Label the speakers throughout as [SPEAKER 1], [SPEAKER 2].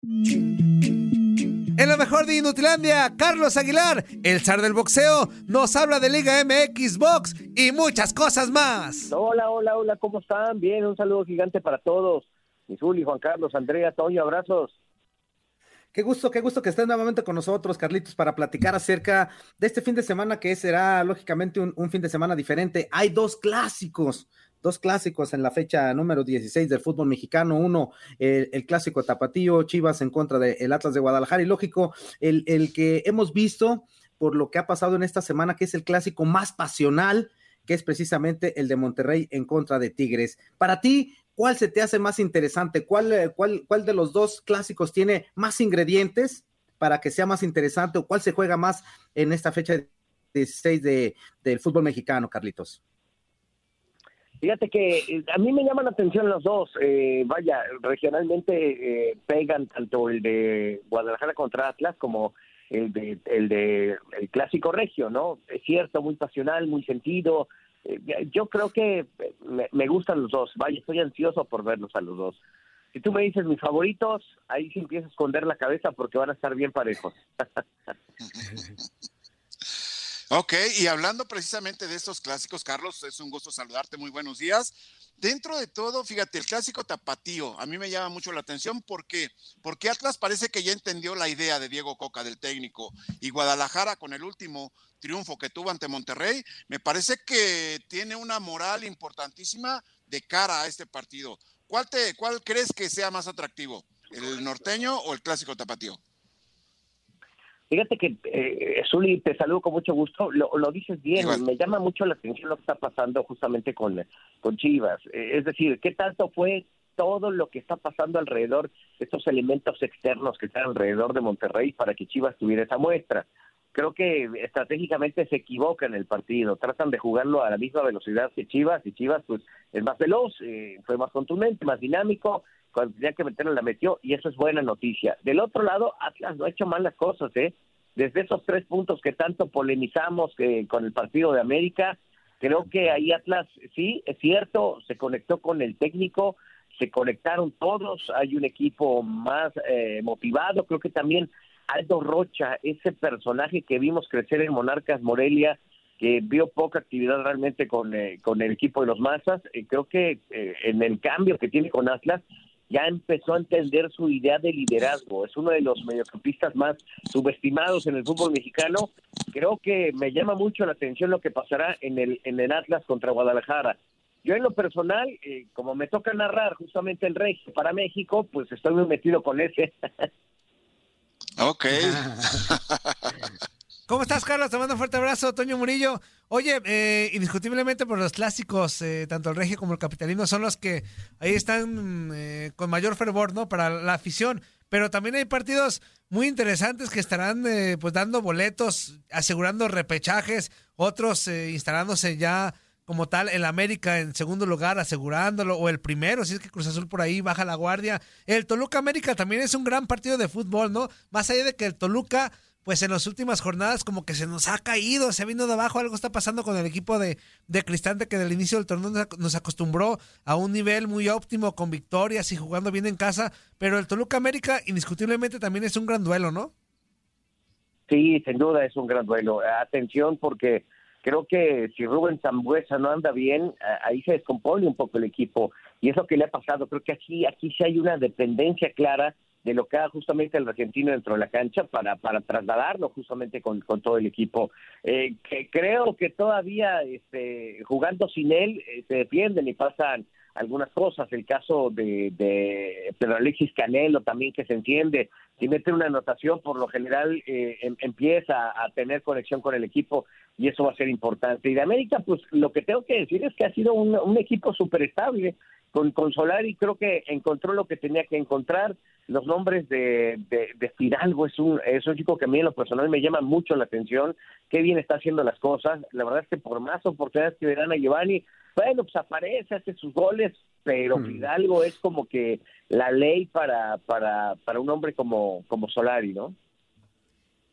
[SPEAKER 1] En lo mejor de Inutilandia, Carlos Aguilar, el zar del boxeo, nos habla de Liga MX Box y muchas cosas más.
[SPEAKER 2] Hola, hola, hola, ¿cómo están? Bien, un saludo gigante para todos. Misuli, Juan Carlos, Andrea, Toño, abrazos.
[SPEAKER 3] Qué gusto, qué gusto que estén nuevamente con nosotros, Carlitos, para platicar acerca de este fin de semana que será lógicamente un, un fin de semana diferente. Hay dos clásicos dos clásicos en la fecha número 16 del fútbol mexicano. Uno, el, clásico tapatío, Chivas en contra del Atlas de Guadalajara. Y lógico, el, el que hemos visto por lo que ha pasado en esta semana, que es el clásico más pasional, que es precisamente el de Monterrey en contra de Tigres. Para ti, ¿cuál se te hace más interesante? ¿Cuál, cuál, cuál de los dos clásicos tiene más ingredientes para que sea más interesante o cuál se juega más en esta fecha 16 de, del fútbol mexicano, Carlitos?
[SPEAKER 2] Fíjate que eh, a mí me llaman la atención los dos. Eh, vaya, regionalmente eh, pegan tanto el de Guadalajara contra Atlas como el de el de el clásico regio, ¿no? Es cierto, muy pasional, muy sentido. yo creo que me, gustan los dos. Vaya, estoy ansioso por verlos a los dos. Si tú me dices mis favoritos, ahí sí empiezo a esconder la cabeza porque van a estar bien parejos.
[SPEAKER 4] Ok, y hablando precisamente de estos clásicos, Carlos, es un gusto saludarte, muy buenos días. Dentro de todo, fíjate, el clásico tapatío, a mí me llama mucho la atención porque, porque Atlas parece que ya entendió la idea de Diego Coca, del técnico, y Guadalajara con el último triunfo que tuvo ante Monterrey, me parece que tiene una moral importantísima de cara a este partido. ¿Cuál, te, cuál crees que sea más atractivo, el norteño o el clásico tapatío?
[SPEAKER 2] Fíjate que, eh, Zuli, te saludo con mucho gusto. Lo, dices bien, me llama mucho la atención lo que está pasando justamente con, con Chivas. Eh, es decir, ¿qué tanto fue todo lo que está pasando alrededor de estos elementos externos que están alrededor de Monterrey para que Chivas tuviera esa muestra? Creo que estratégicamente se equivocan el partido, tratan de jugarlo a la misma velocidad que Chivas y Chivas pues es más veloz, eh, fue más contundente, más dinámico, cuando tenía que meterlo la metió y eso es buena noticia. Del otro lado, Atlas no ha hecho mal las cosas, ¿eh? Desde esos tres puntos que tanto polemizamos eh, con el partido de América, creo que ahí Atlas, sí, es cierto, se conectó con el técnico, se conectaron todos, hay un equipo más eh, motivado, creo que también Aldo Rocha, ese personaje que vimos crecer en Monarcas Morelia, que vio poca actividad realmente con, eh, con el equipo de los Mazas, creo que en el cambio que tiene con Atlas, ya empezó a entender su idea de liderazgo. Es uno de los mediocampistas más subestimados en el fútbol mexicano. Creo que me llama mucho la atención lo que pasará en el, en el Atlas contra Guadalajara. Yo en lo personal, eh, como me toca narrar justamente el Rey para México, pues estoy muy metido con ese.
[SPEAKER 4] ok.
[SPEAKER 1] ¿Cómo estás, Carlos? Te mando un fuerte abrazo, Toño Murillo. Oye, eh, indiscutiblemente por los clásicos, eh, tanto el regio como el capitalino son los que ahí están eh, con mayor fervor, ¿no? Para la afición. Pero también hay partidos muy interesantes que estarán pues dando boletos, asegurando repechajes, otros instalándose ya como tal el América en segundo lugar, asegurándolo, o el primero, si es que Cruz Azul por ahí baja la guardia. El Toluca América también es un gran partido de fútbol, ¿no? Más allá de que el Toluca pues en las últimas jornadas como que se nos ha caído, se ha venido de abajo, algo está pasando con el equipo de, de Cristante que del inicio del torneo nos acostumbró a un nivel muy óptimo con victorias y jugando bien en casa, pero el Toluca América indiscutiblemente también es un gran duelo, ¿no?
[SPEAKER 2] Sí, sin duda es un gran duelo. Atención porque creo que si Rubén Zambuesa no anda bien, ahí se descompone un poco el equipo y eso que le ha pasado. Creo que aquí, aquí sí hay una dependencia clara de lo que haga justamente el argentino dentro de la cancha para, para trasladarlo justamente con, con todo el equipo. Eh, que creo que todavía este, jugando sin él eh, se defienden y pasan algunas cosas. El caso de, de Pedro Alexis Canelo también que se entiende. Si mete una anotación, por lo general eh, em, empieza a tener conexión con el equipo y eso va a ser importante. Y de América, pues lo que tengo que decir es que ha sido un, un equipo súper estable con, con Solari creo que encontró lo que tenía que encontrar. Los nombres de, de, Fidalgo es un, es un chico que a mí en lo personal me llama mucho la atención. Qué bien está haciendo las cosas. La verdad es que por más oportunidades que le dan a Giovanni, bueno, pues aparece, hace sus goles, pero hmm. Fidalgo es como que la ley para, para, para un hombre como, como Solari, ¿no?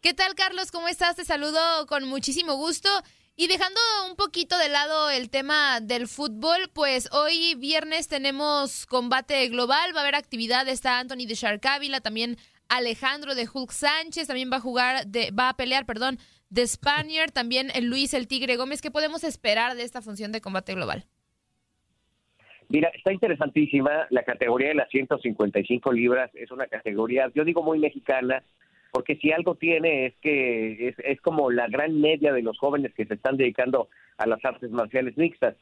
[SPEAKER 5] ¿Qué tal, Carlos? ¿Cómo estás? Te saludo con muchísimo gusto. Y dejando un poquito de lado el tema del fútbol, pues hoy viernes tenemos combate global, va a haber actividad, está Anthony de Sharkavila, también Alejandro de Hulk Sánchez, también va a jugar, de, va a pelear, perdón, de Spaniard, también el Luis el Tigre Gómez. ¿Qué podemos esperar de esta función de combate global?
[SPEAKER 2] Mira, está interesantísima. La categoría de las 155 libras es una categoría, yo digo muy mexicana, porque si algo tiene es que es, como la gran media de los jóvenes que se están dedicando a las artes marciales mixtas.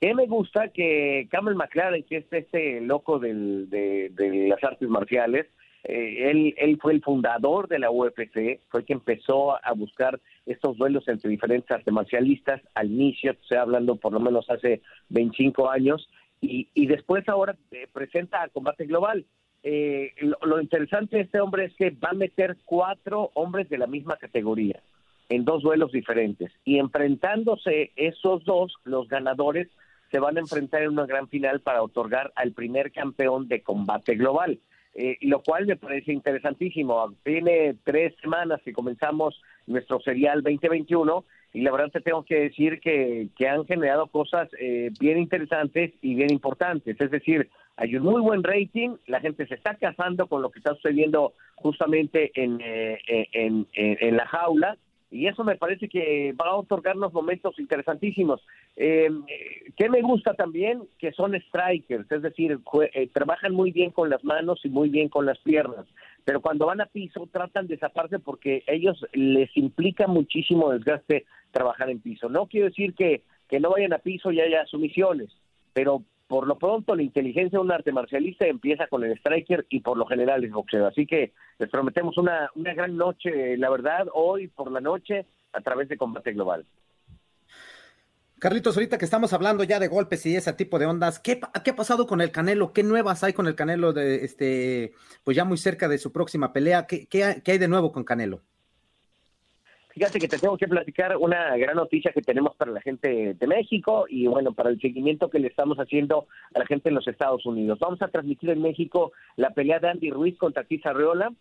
[SPEAKER 2] ¿Qué me gusta que Cameron McLaren, que es este loco de, las artes marciales, eh, él, él fue el fundador de la UFC, fue que empezó a buscar estos duelos entre diferentes artes marcialistas al inicio, estoy hablando por lo menos hace 25 años, y, después ahora eh, presenta Combate Global. Eh, lo, interesante de este hombre es que va a meter cuatro hombres de la misma categoría en dos duelos diferentes y enfrentándose esos dos, los ganadores se van a enfrentar en una gran final para otorgar al primer campeón de combate global, eh, lo cual me parece interesantísimo. Tiene tres semanas que comenzamos nuestro serial 2021 y la verdad te tengo que decir que, que han generado cosas eh, bien interesantes y bien importantes. Es decir, hay un muy buen rating, la gente se está casando con lo que está sucediendo justamente en, eh, en, en, la jaula y eso me parece que va a otorgarnos momentos interesantísimos. Eh, ¿Qué me gusta también? Que son strikers, es decir, eh, trabajan muy bien con las manos y muy bien con las piernas, pero cuando van a piso tratan de zaparse porque ellos les implica muchísimo desgaste trabajar en piso. No quiero decir que, que no vayan a piso y haya sumisiones, pero por lo pronto la inteligencia de un arte marcialista empieza con el striker y por lo general es boxeo. Así que les prometemos una, una gran noche, la verdad, hoy por la noche a través de Combate Global.
[SPEAKER 3] Carlitos, ahorita que estamos hablando ya de golpes y ese tipo de ondas, ¿qué, ¿qué, ha pasado con el Canelo? ¿Qué nuevas hay con el Canelo de este, pues ya muy cerca de su próxima pelea? ¿Qué, qué, qué hay de nuevo con Canelo?
[SPEAKER 2] Fíjate que te tengo que platicar una gran noticia que tenemos para la gente de México y bueno, para el seguimiento que le estamos haciendo a la gente en los Estados Unidos. Vamos a transmitir en México la pelea de Andy Ruiz contra Tiz Arreola.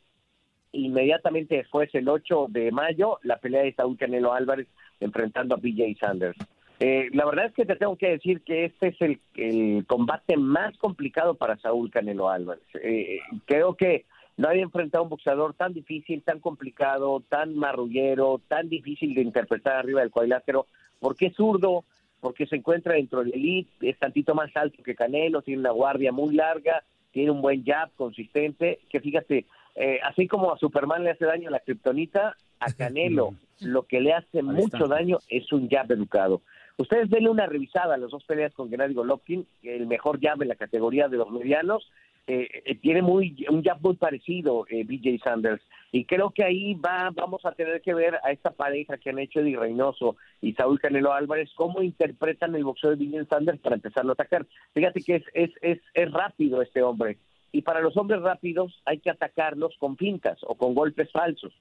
[SPEAKER 2] Inmediatamente después, el 8 de mayo, la pelea de Saúl Canelo Álvarez enfrentando a BJ Sanders. Eh, la verdad es que te tengo que decir que este es el, combate más complicado para Saúl Canelo Álvarez. Eh, creo que no había enfrentado a un boxeador tan difícil, tan complicado, tan marrullero, tan difícil de interpretar arriba del cuadrilátero, porque es zurdo, porque se encuentra dentro del elite, es tantito más alto que Canelo, tiene una guardia muy larga, tiene un buen jab consistente, que fíjate, eh, así como a Superman le hace daño la kriptonita, a Canelo lo que le hace mucho daño es un jab educado. Ustedes denle una revisada a las dos peleas con Gennady Golovkin, el mejor jab en la categoría de los medianos, eh, eh, tiene muy un jab muy parecido eh, BJ Sanders. Y creo que ahí va vamos a tener que ver a esta pareja que han hecho Eddie Reynoso y Saúl Canelo Álvarez cómo interpretan el boxeo de BJ Sanders para empezarlo a atacar. Fíjate que es, es, es, es rápido este hombre. Y para los hombres rápidos hay que atacarlos con fintas o con golpes falsos.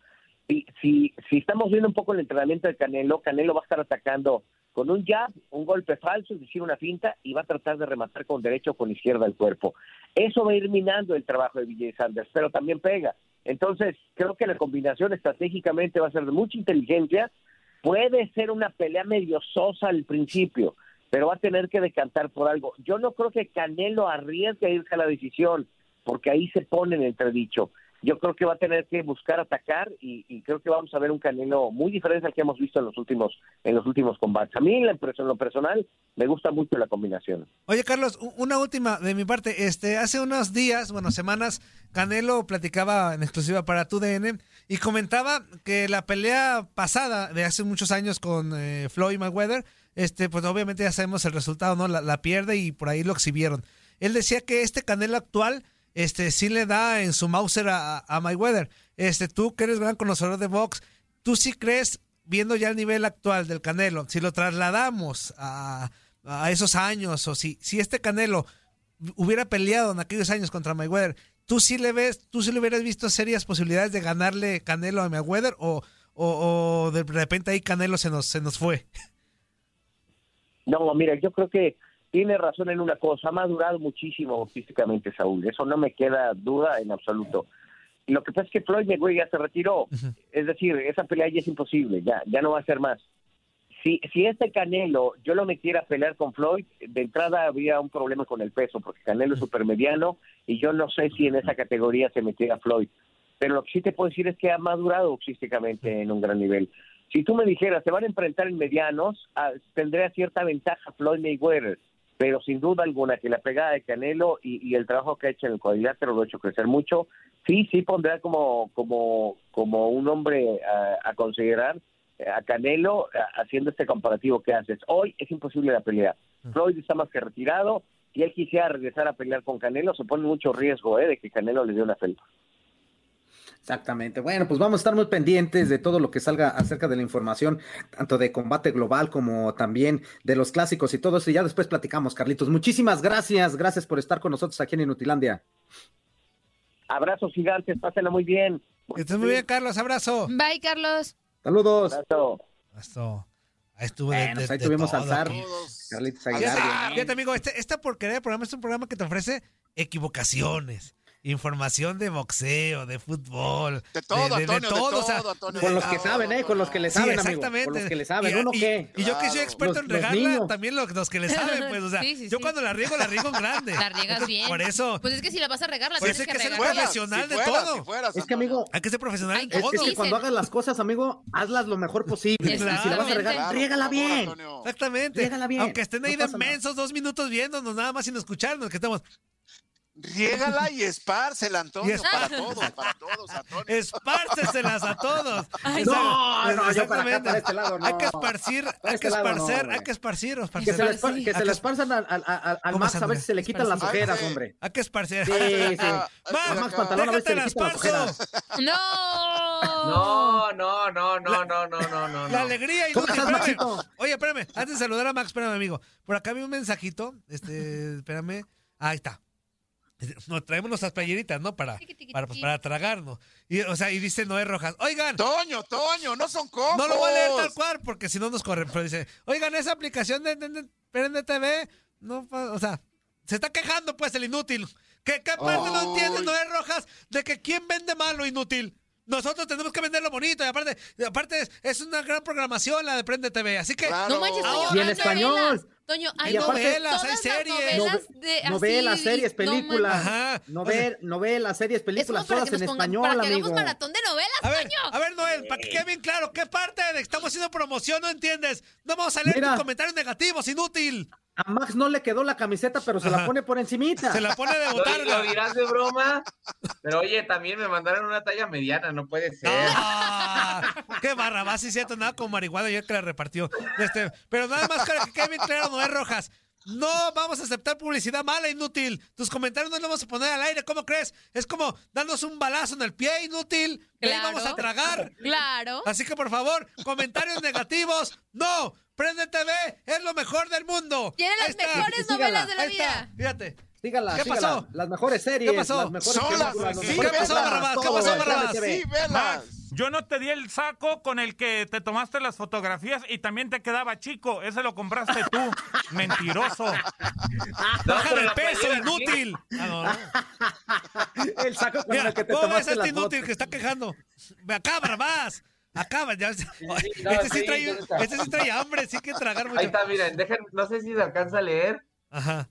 [SPEAKER 2] Si, si, si estamos viendo un poco el entrenamiento de Canelo, Canelo va a estar atacando con un jab, un golpe falso, es decir, una finta, y va a tratar de rematar con derecho o con izquierda el cuerpo. Eso va a ir minando el trabajo de Vijay Sanders, pero también pega. Entonces, creo que la combinación estratégicamente va a ser de mucha inteligencia. Puede ser una pelea medio sosa al principio, pero va a tener que decantar por algo. Yo no creo que Canelo arriesgue a irse a la decisión, porque ahí se pone en entredicho yo creo que va a tener que buscar atacar y, creo que vamos a ver un Canelo muy diferente al que hemos visto en los últimos en los últimos combates. A mí, en lo personal, me gusta mucho la combinación.
[SPEAKER 1] Oye, Carlos, una última de mi parte. Este, hace unos días, bueno, semanas, Canelo platicaba en exclusiva para TUDN y comentaba que la pelea pasada de hace muchos años con eh, Floyd Mayweather, este, pues obviamente ya sabemos el resultado, ¿no? La, la pierde y por ahí lo exhibieron. Él decía que este Canelo actual este, sí le da en su Mauser a, a Mayweather. Este, tú que eres gran conocedor de box, ¿tú sí crees, viendo ya el nivel actual del Canelo, si lo trasladamos a, esos años, o si, si este Canelo hubiera peleado en aquellos años contra Mayweather, ¿tú sí le ves, tú sí le hubieras visto serias posibilidades de ganarle Canelo a Mayweather o, o, o de repente ahí Canelo se nos, se nos fue?
[SPEAKER 2] No, mira, yo creo que tiene razón en una cosa, ha madurado muchísimo físicamente Saúl, eso no me queda duda en absoluto. Lo que pasa es que Floyd Mayweather ya se retiró, es decir, esa pelea ya es imposible, ya, ya no va a ser más. Si, si este Canelo yo lo metiera a pelear con Floyd, de entrada habría un problema con el peso, porque Canelo es supermediano y yo no sé si en esa categoría se metiera Floyd. Pero lo que sí te puedo decir es que ha madurado físicamente en un gran nivel. Si tú me dijeras, se van a enfrentar en medianos, ah, tendría cierta ventaja Floyd Mayweather, pero sin duda alguna que la pegada de Canelo y, y el trabajo que ha hecho en el cuadrilátero lo ha hecho crecer mucho, sí, sí pondrá como, como, como un hombre a, a considerar eh, a Canelo a- haciendo este comparativo que haces. Hoy es imposible la pelea. Floyd está más que retirado y él quisiera regresar a pelear con Canelo, se pone mucho riesgo eh, de que Canelo le dé una felpa.
[SPEAKER 3] Exactamente. Bueno, pues vamos a estar muy pendientes de todo lo que salga acerca de la información, tanto de combate global como también de los clásicos y todo eso. Y ya después platicamos, Carlitos. Muchísimas gracias. Gracias por estar con nosotros aquí en Inutilandia.
[SPEAKER 2] Abrazos gigantes, pásenla muy bien.
[SPEAKER 1] Que estés muy bien, Carlos, abrazo.
[SPEAKER 5] Bye, Carlos.
[SPEAKER 3] Saludos.
[SPEAKER 2] Abrazo.
[SPEAKER 1] Abrazo. Ahí estuvo de-
[SPEAKER 3] Bueno,
[SPEAKER 1] de-
[SPEAKER 3] pues ahí
[SPEAKER 1] de
[SPEAKER 3] tuvimos
[SPEAKER 1] todo
[SPEAKER 3] al zar.
[SPEAKER 1] aquí.
[SPEAKER 4] Todos.
[SPEAKER 3] Carlitos Aguilar.
[SPEAKER 1] fíjate, amigo, este- esta porquería de programa es un programa que te ofrece equivocaciones, información de boxeo, de fútbol,
[SPEAKER 4] De todo,
[SPEAKER 1] de, de
[SPEAKER 4] Antonio, de
[SPEAKER 1] todo, o sea,
[SPEAKER 4] todo, Antonio.
[SPEAKER 3] Con los que saben, ¿eh? Con los que le
[SPEAKER 1] Sí,
[SPEAKER 3] saben, amigo.
[SPEAKER 1] exactamente.
[SPEAKER 3] Con los que le saben.
[SPEAKER 1] Y-
[SPEAKER 3] ¿Uno
[SPEAKER 1] y,
[SPEAKER 3] qué?
[SPEAKER 1] Y yo que soy experto
[SPEAKER 3] Los-
[SPEAKER 1] en regarla, también los, los que le saben, pues, o sea,
[SPEAKER 5] Sí, sí,
[SPEAKER 1] yo
[SPEAKER 5] sí.
[SPEAKER 1] cuando la riego, la riego en grande.
[SPEAKER 5] La riegas
[SPEAKER 1] Entonces,
[SPEAKER 5] bien.
[SPEAKER 1] Por eso,
[SPEAKER 5] Pues es que si la vas a regar, la
[SPEAKER 1] Por
[SPEAKER 5] tienes que
[SPEAKER 1] que ser
[SPEAKER 5] regar.
[SPEAKER 1] fuera- profesional de todo.
[SPEAKER 4] si fueras,
[SPEAKER 3] Es que, amigo,
[SPEAKER 1] hay que ser profesional en todo.
[SPEAKER 3] es que cuando hagas las cosas, amigo, hazlas lo mejor posible. Y si la vas a regar, riégala bien.
[SPEAKER 1] Exactamente.
[SPEAKER 3] Riégala bien.
[SPEAKER 1] Aunque estén ahí de mensos dos minutos viéndonos nada más sin escucharnos, que estamos
[SPEAKER 4] Riégala y espárcela, Antonio,
[SPEAKER 1] Y
[SPEAKER 4] para todos, para todos, Antonio.
[SPEAKER 1] espárceselas a todos.
[SPEAKER 5] Ay,
[SPEAKER 3] no, no, yo para acá,
[SPEAKER 1] exactamente.
[SPEAKER 3] para este lado, no.
[SPEAKER 1] Hay que esparcir, hay que
[SPEAKER 3] este no,
[SPEAKER 1] esparcer,
[SPEAKER 3] hombre.
[SPEAKER 1] hay que esparcir,
[SPEAKER 3] Que
[SPEAKER 1] esparcer.
[SPEAKER 3] se, les,
[SPEAKER 5] Sí.
[SPEAKER 3] que se les pasan al, al, al, al
[SPEAKER 1] ¿Cómo
[SPEAKER 3] Max, a veces se le quitan las ojeras,
[SPEAKER 4] sí.
[SPEAKER 3] hombre.
[SPEAKER 1] Hay que esparcir.
[SPEAKER 3] Sí, sí.
[SPEAKER 1] Max,
[SPEAKER 3] Max. Pantalón a veces se le quitan las ojeras.
[SPEAKER 5] No.
[SPEAKER 6] No, no, no, no, no, no, no, no.
[SPEAKER 1] La
[SPEAKER 6] no.
[SPEAKER 1] alegría y
[SPEAKER 3] ¿Cómo estás, Maxito?
[SPEAKER 1] Oye, espérame, antes de saludar a Max, espérame, amigo. Por acá vi un mensajito. Este, espérame. Ahí está. Nos traemos nuestras playeritas, ¿no? Para, para,
[SPEAKER 5] tiqui.
[SPEAKER 1] para tragarnos. Y, o sea, y dice Noé Rojas, oigan,
[SPEAKER 4] Toño, Toño, no son cojos.
[SPEAKER 1] No lo voy a leer tal cual porque si no nos corren. Pero dice, oigan, esa aplicación de, de, TV, no, o sea, se está quejando pues el inútil. ¿Qué, qué parte no entiende. Noé Rojas de que quién vende mal lo inútil? Nosotros tenemos que venderlo bonito y aparte, y aparte es, es una gran programación la de Prende TV. Así que
[SPEAKER 4] Claro.
[SPEAKER 5] No manches.
[SPEAKER 1] Ahora-
[SPEAKER 3] Y en español.
[SPEAKER 5] Toño, hay
[SPEAKER 1] Y
[SPEAKER 3] aparte-
[SPEAKER 1] novelas, hay series.
[SPEAKER 5] novelas
[SPEAKER 3] Nove-
[SPEAKER 5] de así,
[SPEAKER 3] novelas, series,
[SPEAKER 5] no
[SPEAKER 3] películas.
[SPEAKER 1] Ajá.
[SPEAKER 3] Novel, novelas, series, películas, todas en
[SPEAKER 5] nos pongan-
[SPEAKER 3] español,
[SPEAKER 5] para que
[SPEAKER 3] amigo.
[SPEAKER 5] hagamos maratón de novelas,
[SPEAKER 1] A ver,
[SPEAKER 5] Toño.
[SPEAKER 1] a ver, Noel, para que quede bien claro, ¿qué parte de que estamos haciendo promoción no entiendes? No vamos a leer
[SPEAKER 3] Mira.
[SPEAKER 1] tus comentarios negativos, inútil.
[SPEAKER 3] A Max no le quedó la camiseta, pero se
[SPEAKER 1] Ajá.
[SPEAKER 3] la pone por encimita.
[SPEAKER 1] Se la pone de
[SPEAKER 6] Lo,
[SPEAKER 1] botarga.
[SPEAKER 6] lo dirás de broma, pero oye, también me mandaron una talla mediana, no puede ser.
[SPEAKER 1] ¡Ah! ¡Qué barrabás! Sí, cierto, nada como marihuana ayer que la repartió. Este, pero nada más que quede bien claro, Noé Rojas. No vamos a aceptar publicidad mala, inútil. Tus comentarios no los vamos a poner al aire, ¿cómo crees? Es como darnos un balazo en el pie, inútil. Que ahí
[SPEAKER 5] Claro.
[SPEAKER 1] vamos a tragar.
[SPEAKER 5] Claro.
[SPEAKER 1] Así que por favor, comentarios negativos, no. Prende TV es lo mejor del mundo.
[SPEAKER 5] Tiene las
[SPEAKER 1] está.
[SPEAKER 5] mejores novelas de la
[SPEAKER 1] Ahí está.
[SPEAKER 5] vida.
[SPEAKER 1] Fíjate.
[SPEAKER 3] Sígala,
[SPEAKER 1] ¿Qué
[SPEAKER 3] sígala.
[SPEAKER 1] pasó?
[SPEAKER 3] Las mejores series,
[SPEAKER 1] ¿Qué pasó?
[SPEAKER 3] las mejores
[SPEAKER 4] Son las-
[SPEAKER 3] películas, los
[SPEAKER 4] sí,
[SPEAKER 3] mejores
[SPEAKER 4] ¿qué pasó,
[SPEAKER 3] programas,
[SPEAKER 1] Barrabás? ¿Qué
[SPEAKER 3] todo
[SPEAKER 1] pasó,
[SPEAKER 3] en
[SPEAKER 1] Barrabás?
[SPEAKER 4] Sí, velas.
[SPEAKER 7] Yo no te di el saco con el que te tomaste las fotografías y también te quedaba chico. Ese lo compraste tú. Mentiroso.
[SPEAKER 1] Baja el peso, inútil. Ah, no, no.
[SPEAKER 3] El saco con
[SPEAKER 1] Mira,
[SPEAKER 3] el que te
[SPEAKER 1] ¿cómo ves a
[SPEAKER 3] tomaste
[SPEAKER 1] este
[SPEAKER 3] las
[SPEAKER 1] inútil
[SPEAKER 3] fotos.
[SPEAKER 1] que está quejando? Ve acá, Barrabás. Acá, ya.
[SPEAKER 6] sí,
[SPEAKER 1] este,
[SPEAKER 6] no,
[SPEAKER 1] sí
[SPEAKER 6] sí,
[SPEAKER 1] trae, este sí trae hambre, sí que tragar mucho.
[SPEAKER 6] Ahí está, miren, dejen, no sé si se alcanza a leer.
[SPEAKER 1] Ajá.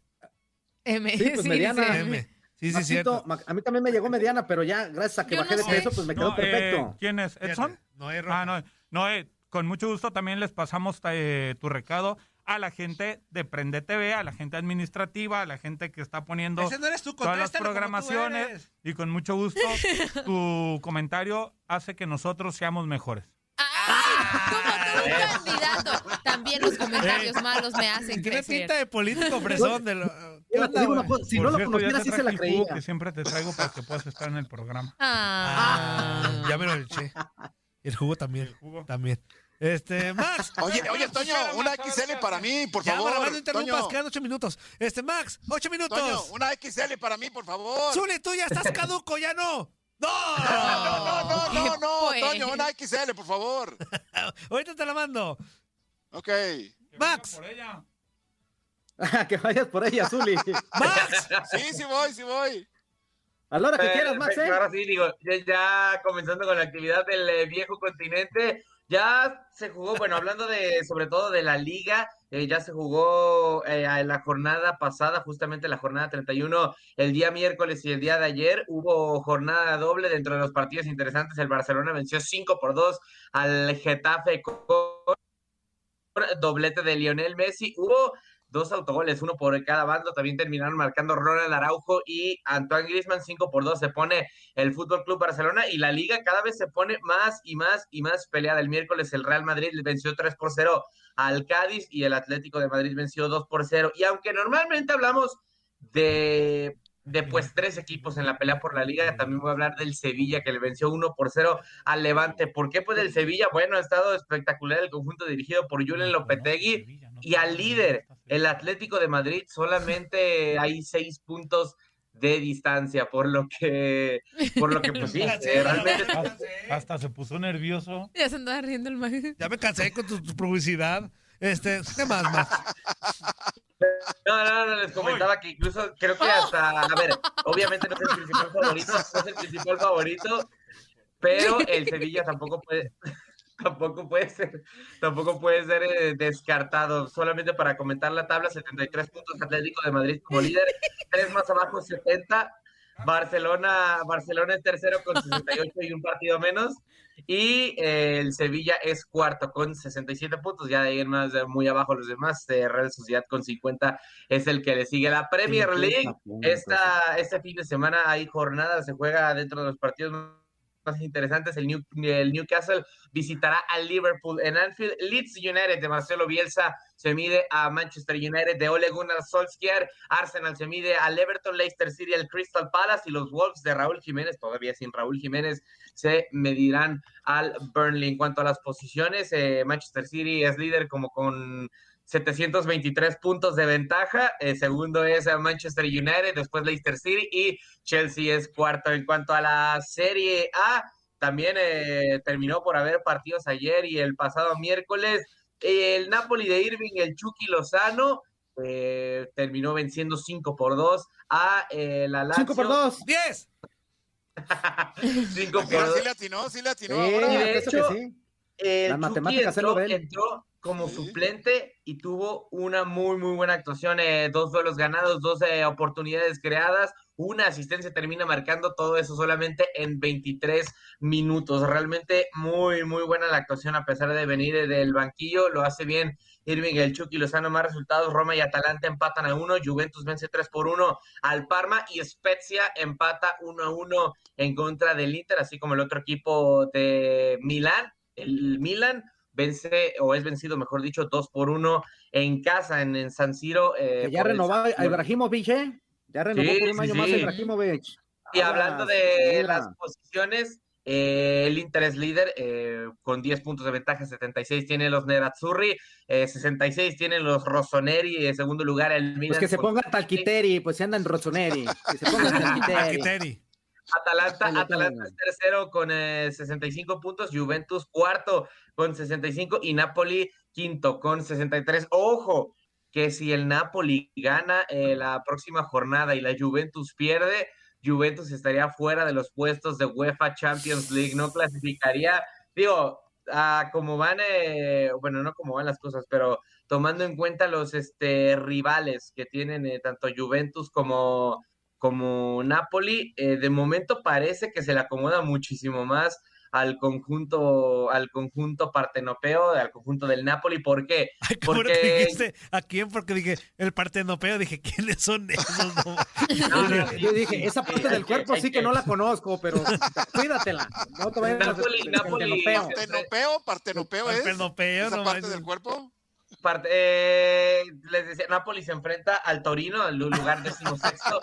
[SPEAKER 5] M.
[SPEAKER 3] Sí, pues, mediana.
[SPEAKER 1] M. Sí, sí,
[SPEAKER 3] Maxito,
[SPEAKER 1] cierto.
[SPEAKER 3] Ma- a mí también me llegó mediana, pero ya gracias a que
[SPEAKER 5] Yo
[SPEAKER 3] bajé
[SPEAKER 5] no
[SPEAKER 3] de
[SPEAKER 5] sé.
[SPEAKER 3] peso, pues me quedó
[SPEAKER 7] No,
[SPEAKER 3] perfecto.
[SPEAKER 7] eh, ¿Quién es? ¿Edson?
[SPEAKER 1] Fíjate, No es roja.
[SPEAKER 7] Ah, no, no, eh, con mucho gusto también les pasamos eh, tu recado a la gente de Prende TV, a la gente administrativa, a la gente que está poniendo
[SPEAKER 1] Ese no eres tú,
[SPEAKER 7] todas las
[SPEAKER 1] contéstalo como tú
[SPEAKER 7] programaciones
[SPEAKER 1] eres.
[SPEAKER 7] y con mucho gusto tu comentario hace que nosotros seamos mejores.
[SPEAKER 5] ¡Ay! Como todo un candidato. También los comentarios malos me hacen
[SPEAKER 1] Tiene
[SPEAKER 5] crecer.
[SPEAKER 1] pinta de político fresón. De lo... ¿Qué
[SPEAKER 3] Mira, te
[SPEAKER 1] onda,
[SPEAKER 3] digo una
[SPEAKER 1] güey?
[SPEAKER 3] cosa, si
[SPEAKER 7] Por
[SPEAKER 3] no lo
[SPEAKER 7] cierto,
[SPEAKER 3] conociera, sí se la
[SPEAKER 7] el jugo
[SPEAKER 3] creía.
[SPEAKER 7] que siempre te traigo para que puedas estar en el programa.
[SPEAKER 5] Ah.
[SPEAKER 1] Ya me lo eché. El jugo también.
[SPEAKER 7] El jugo.
[SPEAKER 1] También. Este, Max.
[SPEAKER 4] Oye, oye, Toño, una XL para mí, por favor.
[SPEAKER 1] No interrumpas,
[SPEAKER 4] Toño,
[SPEAKER 1] quedan ocho minutos. Este, Max, ocho minutos.
[SPEAKER 4] Toño, una XL para mí, por favor.
[SPEAKER 1] Zuli, tú ya estás caduco, ya no. ¡No!
[SPEAKER 4] No, no, no, no, no. Toño, una XL, por favor.
[SPEAKER 1] Ahorita te la mando.
[SPEAKER 4] Ok.
[SPEAKER 1] Max,
[SPEAKER 3] que vayas por ella, Zuli.
[SPEAKER 1] Max.
[SPEAKER 4] Sí, sí voy, sí voy.
[SPEAKER 3] A la hora que
[SPEAKER 6] Eh,
[SPEAKER 3] quieras, Max,
[SPEAKER 6] pues,
[SPEAKER 3] ¿eh?
[SPEAKER 6] Ahora sí, digo, ya, ya comenzando con la actividad del eh, viejo continente, ya se jugó, bueno, hablando de, sobre todo de la liga, eh, ya se jugó eh, la jornada pasada, justamente la jornada 31, el día miércoles y el día de ayer, hubo jornada doble dentro de los partidos interesantes, el Barcelona venció 5 por 2 al Getafe con doblete de Lionel Messi, hubo dos autogoles, uno por cada bando, también terminaron marcando Ronald Araujo y Antoine Griezmann, 5 por 2 se pone el Fútbol Club Barcelona y la liga cada vez se pone más y más y más peleada. El miércoles el Real Madrid venció 3 por 0 al Cádiz y el Atlético de Madrid venció 2 por 0. Y aunque normalmente hablamos de, de pues tres equipos en la pelea por la liga, también voy a hablar del Sevilla que le venció 1 por 0 al Levante. ¿Por qué? Pues el Sevilla, bueno, ha estado espectacular el conjunto dirigido por Julen Lopetegui y al líder, el Atlético de Madrid, solamente hay seis puntos de distancia, por lo que, por lo que pues sí, eh, realmente
[SPEAKER 7] Hasta, hasta se puso nervioso.
[SPEAKER 5] Ya se andaba riendo el mago.
[SPEAKER 1] Ya me cansé con tu, tu publicidad. Este, ¿qué más, Max?
[SPEAKER 6] No, no, no, les comentaba que incluso creo que hasta, a ver, obviamente no es el principal favorito, no es el principal favorito, pero el Sevilla tampoco puede, tampoco puede ser, tampoco puede ser eh, descartado. Solamente para comentar la tabla, 73 puntos Atlético de Madrid como líder, tres más abajo 70. Barcelona, Barcelona es tercero con 68 y un partido menos. Y eh, el Sevilla es cuarto con 67 puntos. Ya de ahí en más muy abajo los demás. Eh, Real Sociedad con 50 es el que le sigue. La Premier
[SPEAKER 3] 50
[SPEAKER 6] League, esta, este fin de semana hay jornada, se juega dentro de los partidos más interesantes. El, New, el Newcastle visitará al Liverpool en Anfield. Leeds United de Marcelo Bielsa se mide a Manchester United de Ole Gunnar Solskjaer. Arsenal se mide al Everton, Leicester City, al Crystal Palace y los Wolves de Raúl Jiménez, todavía sin Raúl Jiménez, se medirán al Burnley. En cuanto a las posiciones, eh, Manchester City es líder como con 723 puntos de ventaja. Eh, segundo es Manchester United, después Leicester City y Chelsea es cuarto. En cuanto a la Serie A, también eh, terminó por haber partidos ayer y el pasado miércoles. El Napoli de Irving, el Chucky Lozano, eh, terminó venciendo 5 por 2 a eh, la Lazio.
[SPEAKER 3] 5 por 2.
[SPEAKER 1] ¡Diez!
[SPEAKER 6] 5 por
[SPEAKER 4] Mira,
[SPEAKER 6] 2.
[SPEAKER 4] sí le atinó, sí le atinó
[SPEAKER 3] Sí,
[SPEAKER 4] ahora.
[SPEAKER 6] Y de hecho,
[SPEAKER 3] sí.
[SPEAKER 6] El
[SPEAKER 3] Las
[SPEAKER 6] Chucky
[SPEAKER 3] matemáticas se lo
[SPEAKER 6] entró,
[SPEAKER 3] ven.
[SPEAKER 6] entró como
[SPEAKER 4] Sí.
[SPEAKER 6] suplente y tuvo una muy, muy buena actuación. eh, dos duelos ganados, dos eh, oportunidades creadas, una asistencia termina marcando todo eso solamente en 23 minutos. Realmente muy, muy buena la actuación a pesar de venir del banquillo. Lo hace bien Irving, el Chucky Lozano. Más resultados, Roma y Atalanta empatan a uno, Juventus vence 3 por 1 al Parma y Spezia empata 1 a 1 en contra del Inter, así como el otro equipo de Milán. El Milan vence o es vencido, mejor dicho, 2 por 1 en casa, en, en San Siro. eh,
[SPEAKER 3] ya renovó a. Ibrahimovic, ¿eh? Ya renovó
[SPEAKER 6] Sí,
[SPEAKER 3] por un
[SPEAKER 6] sí,
[SPEAKER 3] año más
[SPEAKER 6] sí.
[SPEAKER 3] a Ibrahimovic.
[SPEAKER 6] Y
[SPEAKER 3] Ahora,
[SPEAKER 6] hablando de
[SPEAKER 3] mira.
[SPEAKER 6] las posiciones, eh, el Inter es líder eh, con 10 puntos de ventaja, 76 tienen los Nerazzurri, eh, 66 tienen los Rossoneri, en segundo lugar el Milan.
[SPEAKER 3] Pues que se
[SPEAKER 6] con
[SPEAKER 3] ponga Talquiteri, pues se andan Rossoneri. Que se ponga Talquiteri.
[SPEAKER 6] Atalanta, Atalanta es tercero con eh, 65 puntos, Juventus cuarto con 65 y Napoli quinto con 63. Ojo, que si el Napoli gana eh, la próxima jornada y la Juventus pierde, Juventus estaría fuera de los puestos de UEFA Champions League, no clasificaría, digo, a como van, eh, bueno, no como van las cosas, pero tomando en cuenta los este, rivales que tienen eh, tanto Juventus como, como Napoli, eh, de momento parece que se le acomoda muchísimo más al conjunto, al conjunto partenopeo, al conjunto del Napoli. ¿Por qué?
[SPEAKER 1] Ay, ¿Cómo no te
[SPEAKER 6] Porque-
[SPEAKER 1] dijiste a quién? Porque dije, el partenopeo, dije, ¿quiénes son esos? No.
[SPEAKER 6] No,
[SPEAKER 3] Yo dije, esa parte del cuerpo sí que no la conozco, pero cuídatela. No te vayas
[SPEAKER 6] Napoli- Napoli-
[SPEAKER 3] partenopeo.
[SPEAKER 4] Partenopeo, partenopeo es.
[SPEAKER 1] Partenopeo,
[SPEAKER 4] Esa
[SPEAKER 1] no
[SPEAKER 4] parte del cuerpo.
[SPEAKER 6] Part- eh, les decía, Napoli se enfrenta al Torino, el lugar decimosexto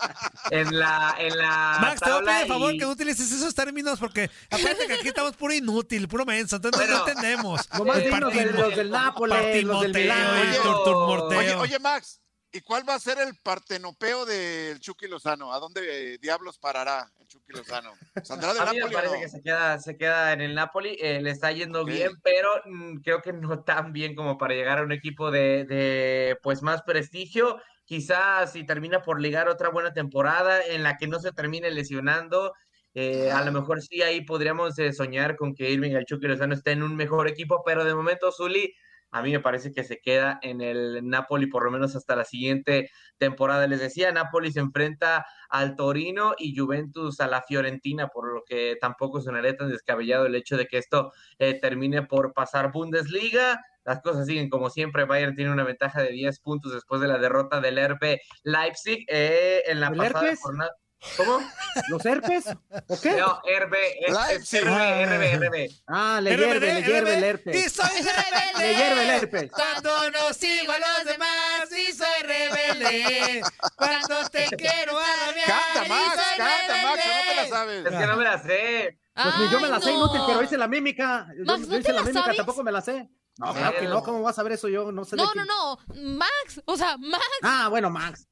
[SPEAKER 6] en la, en la
[SPEAKER 1] Max, te voy a pedir, favor
[SPEAKER 6] y-
[SPEAKER 1] que no utilices esos términos porque acuérdate que aquí estamos puro inútil, puro menso, entonces no entendemos. Partimo-
[SPEAKER 3] los del Nápoles, los del
[SPEAKER 1] partimoteo
[SPEAKER 3] Milán.
[SPEAKER 1] y turturmorteo.
[SPEAKER 4] Oye, oye, Max, ¿y cuál va a ser el partenopeo del Chucky Lozano? ¿A dónde eh, diablos parará el Chucky Lozano? ¿Saldrá de
[SPEAKER 6] A mí me
[SPEAKER 4] Napoli o
[SPEAKER 6] parece
[SPEAKER 4] no?
[SPEAKER 6] que se queda, se queda en el Napoli, eh, le está yendo
[SPEAKER 4] Ok.
[SPEAKER 6] bien, pero mm, creo que no tan bien como para llegar a un equipo de, de, pues más prestigio. Quizás si termina por ligar otra buena temporada en la que no se termine lesionando, eh, a lo mejor sí ahí podríamos eh, soñar con que Irving el Chucky Lozano esté en un mejor equipo, pero de momento Zuli a mí me parece que se queda en el Napoli por lo menos hasta la siguiente temporada. Les decía, Napoli se enfrenta al Torino y Juventus a la Fiorentina, por lo que tampoco sonaría tan descabellado el hecho de que esto eh, termine por pasar Bundesliga. Las cosas siguen como siempre. Bayern tiene una ventaja de 10 puntos después de la derrota del RB Leipzig eh, en la
[SPEAKER 3] ¿El
[SPEAKER 6] pasada jornada. ¿Cómo?
[SPEAKER 3] ¿Los herpes? ¿O qué?
[SPEAKER 6] No, es
[SPEAKER 4] Leipzig.
[SPEAKER 6] RB, RB, RB.
[SPEAKER 3] Ah, le hierve, le hierve el
[SPEAKER 1] Y
[SPEAKER 3] herpes.
[SPEAKER 1] soy rebelde.
[SPEAKER 3] Le hierve el herpes.
[SPEAKER 1] Cuando no sigo a los demás y soy rebelde. Cuando te quiero alarmear
[SPEAKER 4] Canta,
[SPEAKER 1] y
[SPEAKER 4] Max,
[SPEAKER 1] soy
[SPEAKER 4] canta, Max, no te la sabes.
[SPEAKER 6] Es que no me la sé.
[SPEAKER 3] Pues ni yo me la sé
[SPEAKER 5] no.
[SPEAKER 3] inútil, pero hice la mímica.
[SPEAKER 5] Max,
[SPEAKER 3] yo
[SPEAKER 5] ¿no
[SPEAKER 3] hice
[SPEAKER 5] te
[SPEAKER 3] la
[SPEAKER 5] la
[SPEAKER 3] mímica,
[SPEAKER 5] sabes?
[SPEAKER 3] tampoco me la sé. No, claro que no, ¿cómo vas a ver eso yo? No sé de
[SPEAKER 5] No,
[SPEAKER 3] qué-
[SPEAKER 5] no, no. Max, o sea, Max.
[SPEAKER 3] Ah, bueno, Max.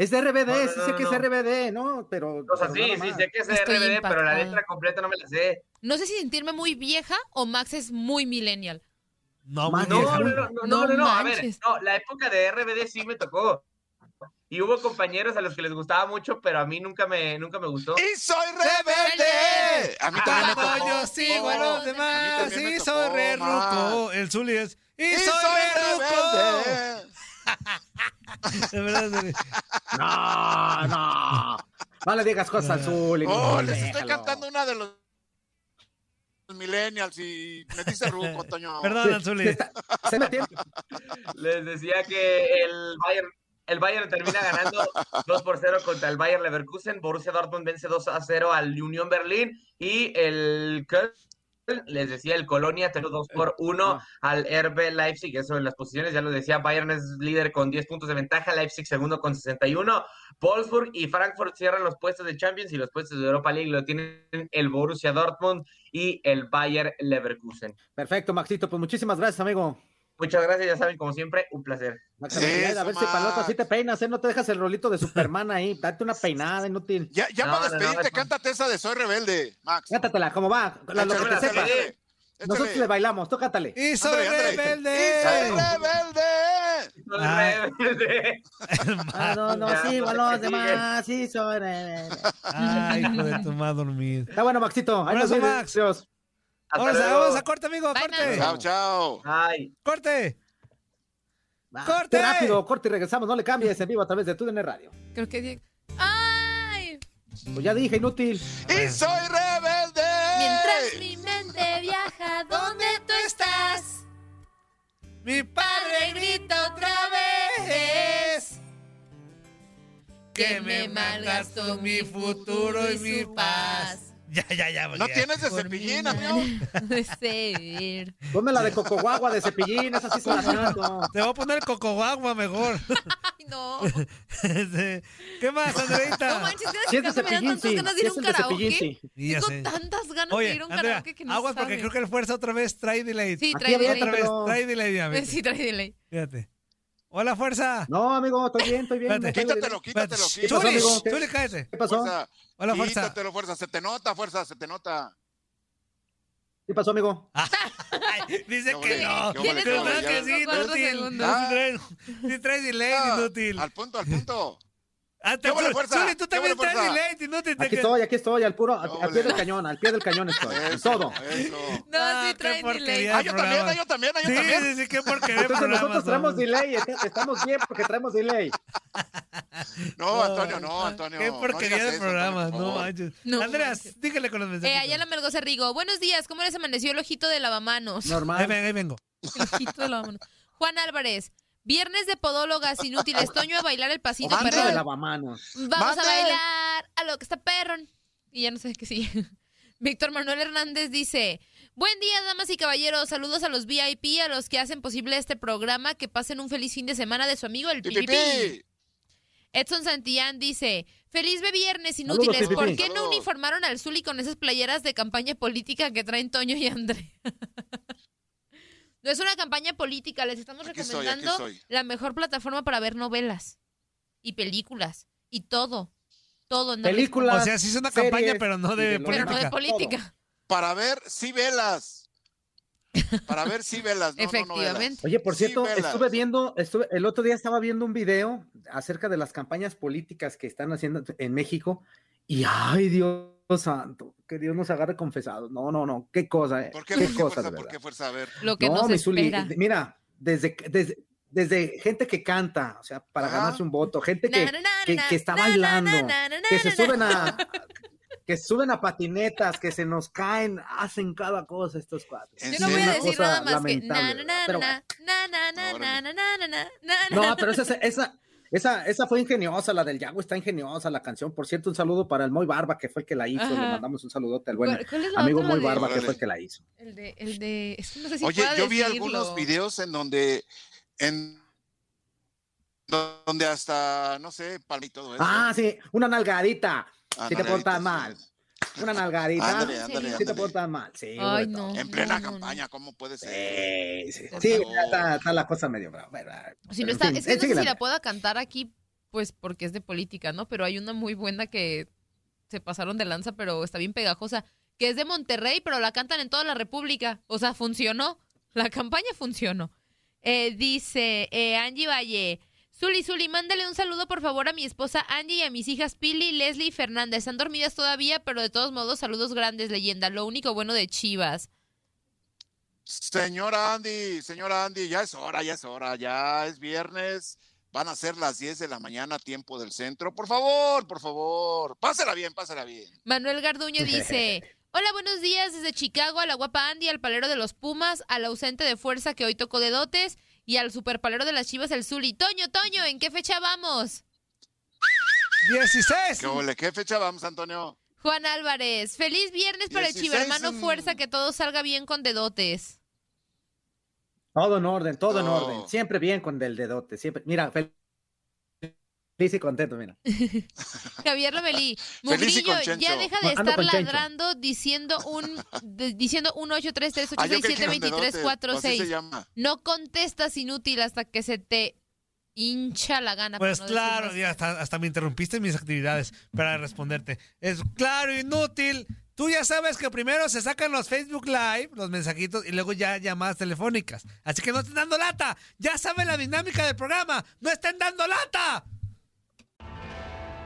[SPEAKER 3] Es de RBD,
[SPEAKER 6] No, no,
[SPEAKER 3] sí
[SPEAKER 6] no,
[SPEAKER 3] sé que es RBD, ¿no? Pero.
[SPEAKER 6] O sea,
[SPEAKER 3] pero
[SPEAKER 6] sí, sí, sé que es
[SPEAKER 5] Estoy
[SPEAKER 6] RBD, pero la letra completa no me la sé.
[SPEAKER 5] No sé si sentirme muy vieja o Max es muy millennial.
[SPEAKER 1] No,
[SPEAKER 6] No, no, no, no, no, no, no, a ver, no, la época de RBD sí me tocó. Y hubo compañeros a los que les gustaba mucho, pero a mí nunca me, nunca me gustó.
[SPEAKER 4] ¡Y soy rebelde! A mí también me
[SPEAKER 1] Cuando
[SPEAKER 4] tocó.
[SPEAKER 1] yo sigo a los demás
[SPEAKER 4] tocó,
[SPEAKER 1] soy re ruco. El Zuli es. Y,
[SPEAKER 4] ¡Y
[SPEAKER 1] soy,
[SPEAKER 4] soy
[SPEAKER 1] re ruco. De verdad, Zuli.
[SPEAKER 3] No, no. No le digas cosas azul.
[SPEAKER 4] Oh, les estoy cantando una de los millennials y me dice ruco, Toño.
[SPEAKER 1] Perdón, Zuli.
[SPEAKER 3] Se metió.
[SPEAKER 6] Les decía que el Bayern, el Bayern termina ganando 2 por 0 contra el Bayern Leverkusen. Borussia Dortmund vence 2 a 0 al Unión Berlín y el Köln, les decía, el Colonia terminó 2 por 1 al RB Leipzig. Eso en las posiciones, ya lo decía, Bayern es líder con 10 puntos de ventaja, Leipzig segundo con 61. Wolfsburg y Frankfurt cierran los puestos de Champions y los puestos de Europa League lo tienen el Borussia Dortmund y el Bayern Leverkusen.
[SPEAKER 3] Perfecto, Maxito. Pues muchísimas gracias, amigo.
[SPEAKER 6] Muchas gracias, ya saben, como siempre, un placer.
[SPEAKER 3] Max,
[SPEAKER 4] Eso,
[SPEAKER 3] a ver si
[SPEAKER 4] Max.
[SPEAKER 3] sí te peinas, ¿eh? No te dejas el rolito de Superman ahí. Date una peinada, inútil.
[SPEAKER 4] Ya, ya
[SPEAKER 6] No,
[SPEAKER 4] para
[SPEAKER 6] no, no,
[SPEAKER 4] despedirte,
[SPEAKER 6] es-
[SPEAKER 4] cántate esa de Soy Rebelde, Max.
[SPEAKER 3] Cántatela, ¿cómo va? La- lo que te sepa. Nosotros le bailamos, tú cántale.
[SPEAKER 1] Y soy
[SPEAKER 4] ándale.
[SPEAKER 1] rebelde.
[SPEAKER 4] ¡Y soy rebelde!
[SPEAKER 6] Soy rebelde.
[SPEAKER 3] Ah, no, no, sí,
[SPEAKER 6] no
[SPEAKER 3] bueno, los demás, sí, soy rebelde.
[SPEAKER 1] Ay, hijo de tu madre dormir.
[SPEAKER 3] Está bueno, Maxito. Ahí nos vemos.
[SPEAKER 1] Max.
[SPEAKER 3] Dios.
[SPEAKER 1] Vamos a, vamos a corte, amigo,
[SPEAKER 5] Bye,
[SPEAKER 1] corte.
[SPEAKER 4] Chao, chao.
[SPEAKER 6] Ay.
[SPEAKER 1] Corte.
[SPEAKER 3] Va,
[SPEAKER 1] ¡Corte!
[SPEAKER 3] qué rápido, corte y regresamos. No le cambies en vivo a través de TUDN Radio.
[SPEAKER 5] Creo que. ¡Ay!
[SPEAKER 3] Pues ya dije, inútil.
[SPEAKER 4] ¡Y soy rebelde!
[SPEAKER 5] Mientras mi mente viaja, ¿dónde tú estás?
[SPEAKER 1] Mi
[SPEAKER 5] Padre grita otra vez.
[SPEAKER 1] que me malgastó mi futuro y mi paz. Ya, ya, ya.
[SPEAKER 4] ¿No
[SPEAKER 1] porque ya.
[SPEAKER 4] tienes de
[SPEAKER 5] Por
[SPEAKER 4] cepillín, amigo?
[SPEAKER 5] de ser.
[SPEAKER 3] Ponme la de Coco Guagua de cepillín, esa sí se la canto.
[SPEAKER 1] Te voy a poner cocoguagua mejor.
[SPEAKER 5] Ay, no.
[SPEAKER 1] ¿Qué más, Andreita?
[SPEAKER 5] No manches,
[SPEAKER 3] Si es de
[SPEAKER 5] gracias, me dan
[SPEAKER 3] cepillín,
[SPEAKER 5] tantas
[SPEAKER 3] sí.
[SPEAKER 5] ganas de ir a un
[SPEAKER 3] de
[SPEAKER 5] karaoke.
[SPEAKER 3] sí.
[SPEAKER 5] Tengo
[SPEAKER 1] sé.
[SPEAKER 5] tantas ganas de
[SPEAKER 1] Oye,
[SPEAKER 5] ir a un
[SPEAKER 1] Andrea,
[SPEAKER 5] karaoke que no
[SPEAKER 1] aguas porque
[SPEAKER 5] sabes.
[SPEAKER 1] creo que el fuerza otra vez trae delay.
[SPEAKER 5] Sí, trae delay.
[SPEAKER 1] otra vez, trae delay, amigo.
[SPEAKER 5] Sí, trae delay.
[SPEAKER 1] Fíjate. Hola, fuerza.
[SPEAKER 3] No, amigo, estoy bien, estoy bien.
[SPEAKER 1] Espérate.
[SPEAKER 3] tengo
[SPEAKER 4] Quítatelo,
[SPEAKER 3] idea.
[SPEAKER 4] quítatelo,
[SPEAKER 1] Espérate.
[SPEAKER 3] ¿Qué pasó? ¿Qué?
[SPEAKER 1] Zuli, cállate.
[SPEAKER 3] ¿Qué pasó?
[SPEAKER 4] Fuerza.
[SPEAKER 1] Hola, fuerza.
[SPEAKER 4] Quítatelo, fuerza. Se te nota, fuerza, se te nota.
[SPEAKER 3] ¿Qué pasó, amigo?
[SPEAKER 1] Ay, dice
[SPEAKER 4] ¿Qué
[SPEAKER 1] que no.
[SPEAKER 5] Tienes
[SPEAKER 1] Que
[SPEAKER 4] ¿Qué
[SPEAKER 1] no,
[SPEAKER 4] ole?
[SPEAKER 1] que sí, inútil.
[SPEAKER 5] segundos.
[SPEAKER 1] Sí trae, sí trae delay,
[SPEAKER 4] Ah,
[SPEAKER 1] inútil.
[SPEAKER 4] Al punto, al punto.
[SPEAKER 1] Ah,
[SPEAKER 3] Aquí estoy, aquí estoy, al puro, al,
[SPEAKER 4] No,
[SPEAKER 3] al pie del cañón, al pie del cañón estoy. en
[SPEAKER 4] Eso,
[SPEAKER 3] todo.
[SPEAKER 4] Eso.
[SPEAKER 5] No,
[SPEAKER 1] Ah,
[SPEAKER 5] sí
[SPEAKER 1] qué
[SPEAKER 5] trae delay.
[SPEAKER 4] Ah, yo también,
[SPEAKER 1] programa.
[SPEAKER 4] ah, yo también, ah, yo
[SPEAKER 1] Sí,
[SPEAKER 4] también.
[SPEAKER 1] sí, sí, qué porquería de
[SPEAKER 3] Entonces
[SPEAKER 1] programa
[SPEAKER 3] nosotros traemos delay, est- estamos bien porque traemos delay.
[SPEAKER 4] No, Antonio, no, Antonio.
[SPEAKER 1] Qué
[SPEAKER 4] no
[SPEAKER 1] porquería
[SPEAKER 4] digas
[SPEAKER 1] de
[SPEAKER 4] eso,
[SPEAKER 1] programa,
[SPEAKER 4] Antonio,
[SPEAKER 1] no manches.
[SPEAKER 5] No
[SPEAKER 1] Andreas, dígale con los mensajes.
[SPEAKER 5] Eh, Ayala Melgoza Rigo. Buenos días, ¿cómo les amaneció el ojito de lavamanos?
[SPEAKER 1] Ahí
[SPEAKER 3] Normal.
[SPEAKER 1] vengo, ahí vengo.
[SPEAKER 5] El ojito de lavamanos. Juan Álvarez. Viernes de podólogas inútiles. Toño a bailar el pasito,
[SPEAKER 4] Mande.
[SPEAKER 5] Vamos a bailar a lo que está perrón. Y ya no sé qué sigue. Víctor Manuel Hernández dice, buen día, damas y caballeros, saludos a los VIP, a los que hacen posible este programa, que pasen un feliz fin de semana de su amigo el
[SPEAKER 4] Pi, pi,
[SPEAKER 5] Pipipi.
[SPEAKER 4] pi.
[SPEAKER 5] Edson Santillán dice, feliz de viernes inútiles,
[SPEAKER 3] Saludos,
[SPEAKER 5] ¿por qué no uniformaron al Zuli con esas playeras de campaña política que traen Toño y André? no es una campaña política, les estamos
[SPEAKER 4] Aquí
[SPEAKER 5] recomendando la mejor plataforma para ver novelas y películas y todo, todo. en Netflix.
[SPEAKER 3] Películas.
[SPEAKER 1] O sea, sí es una
[SPEAKER 3] series
[SPEAKER 1] campaña, pero no de
[SPEAKER 3] lo
[SPEAKER 5] pero no de política.
[SPEAKER 4] Para ver si velas. Para ver si velas. No, no.
[SPEAKER 5] Efectivamente.
[SPEAKER 3] Oye, por
[SPEAKER 4] Sí,
[SPEAKER 3] cierto, estuve viendo, estuve, el otro día estaba viendo un video acerca de las campañas políticas que están haciendo en México y ay, Dios santo, que Dios nos agarre confesados. No, no, no, qué cosa, eh.
[SPEAKER 4] ¿Por qué,
[SPEAKER 3] qué
[SPEAKER 4] por qué
[SPEAKER 3] cosa,
[SPEAKER 4] fuerza?
[SPEAKER 3] de
[SPEAKER 4] ¿Por
[SPEAKER 3] verdad.
[SPEAKER 4] qué fuerza? A ver.
[SPEAKER 5] Lo que
[SPEAKER 3] no,
[SPEAKER 5] nos espera.
[SPEAKER 3] mira, desde, desde, desde gente que canta, o sea, para ganarse un voto, gente que,
[SPEAKER 5] Na, na, na,
[SPEAKER 3] que,
[SPEAKER 5] na,
[SPEAKER 3] que está bailando,
[SPEAKER 5] na, na, na,
[SPEAKER 3] que se
[SPEAKER 5] na,
[SPEAKER 3] suben a que suben a patinetas, que se nos caen, hacen cada cosa estos cuatro.
[SPEAKER 4] ¿En
[SPEAKER 5] Yo no voy a decir nada más que na
[SPEAKER 3] lamentable,
[SPEAKER 5] na na
[SPEAKER 3] pero
[SPEAKER 5] na na na na
[SPEAKER 4] Órale.
[SPEAKER 5] na na na na na
[SPEAKER 3] No,
[SPEAKER 5] na.
[SPEAKER 3] pero esa, esa, esa, esa fue ingeniosa, la del Yago está ingeniosa la canción. Por cierto, un saludo para el Moy Barba, que fue el que la hizo. Le mandamos un saludote al buen
[SPEAKER 5] ¿Cuál- cuál es la
[SPEAKER 3] amigo Moy
[SPEAKER 5] de-
[SPEAKER 3] Barba, que fue el que la hizo.
[SPEAKER 5] El de, el de, no sé si
[SPEAKER 4] Oye, yo vi algunos videos en donde, en donde hasta, no sé, para y todo eso.
[SPEAKER 3] Ah, sí, una nalgadita. Si te portas mal.
[SPEAKER 4] sí.
[SPEAKER 3] Una nalgadita.
[SPEAKER 4] Ándale,
[SPEAKER 5] ¿En
[SPEAKER 4] ándale?
[SPEAKER 3] Si te portas mal. Sí,
[SPEAKER 5] Ay,
[SPEAKER 3] güey,
[SPEAKER 5] no.
[SPEAKER 4] En plena
[SPEAKER 5] no, no,
[SPEAKER 4] campaña, ¿cómo puede ser?
[SPEAKER 3] Sí, sí, sí, está, está la cosa medio brava, ¿verdad?
[SPEAKER 5] Si no
[SPEAKER 3] en
[SPEAKER 5] está,
[SPEAKER 3] fin,
[SPEAKER 5] es que
[SPEAKER 3] eh,
[SPEAKER 5] no sé si la pueda cantar aquí, pues porque es de política, ¿no? Pero hay una muy buena que se pasaron de lanza, pero está bien pegajosa, que es de Monterrey, pero la cantan en toda la República. O sea, funcionó. La campaña funcionó. Eh, dice eh, Angie Valle. Zuli, Zuli, mándale un saludo por favor a mi esposa Angie y a mis hijas Pili, Leslie y Fernanda. Están dormidas todavía, pero de todos modos, saludos grandes, leyenda. Lo único bueno de Chivas.
[SPEAKER 4] Señora Andy, señora Andy, ya es hora, ya es hora, ya es viernes. Van a ser las 10 de la mañana, tiempo del centro. Por favor, por favor, pásela bien, pásela bien.
[SPEAKER 5] Manuel Garduño dice, hola, buenos días desde Chicago, a la guapa Andy, al palero de los Pumas, al ausente de fuerza que hoy tocó de dotes y al superpalero de las Chivas, el Zuli. Toño, Toño, ¿en qué fecha vamos?
[SPEAKER 1] 16.
[SPEAKER 4] ¿Qué, ole? ¿Qué fecha vamos, Antonio?
[SPEAKER 5] Juan Álvarez, feliz viernes para el
[SPEAKER 4] 16,
[SPEAKER 5] Chivermano
[SPEAKER 4] mm.
[SPEAKER 5] Fuerza, que todo salga bien con dedotes.
[SPEAKER 3] Todo en orden, todo en orden. Siempre bien con del dedote. Siempre. Mira, fel- feliz y contento, mira.
[SPEAKER 5] Javier Lomelí, Mugrillo, ya deja de estar ladrando diciendo un de- diciendo un 8 3 3 8
[SPEAKER 4] Ah, yo
[SPEAKER 5] 6
[SPEAKER 4] creí
[SPEAKER 5] 7
[SPEAKER 4] que eran
[SPEAKER 5] 23
[SPEAKER 4] dedotes,
[SPEAKER 5] 4
[SPEAKER 4] así se
[SPEAKER 5] 6.
[SPEAKER 4] llama.
[SPEAKER 5] No contestas inútil hasta que se te hincha la gana.
[SPEAKER 1] Pues
[SPEAKER 5] no
[SPEAKER 1] claro, ya hasta, hasta me interrumpiste en mis actividades para responderte. Es claro, inútil. Tú ya sabes que primero se sacan los Facebook Live, los mensajitos, y luego ya llamadas telefónicas. Así que no estén dando lata. Ya saben la dinámica del programa. ¡No estén dando lata!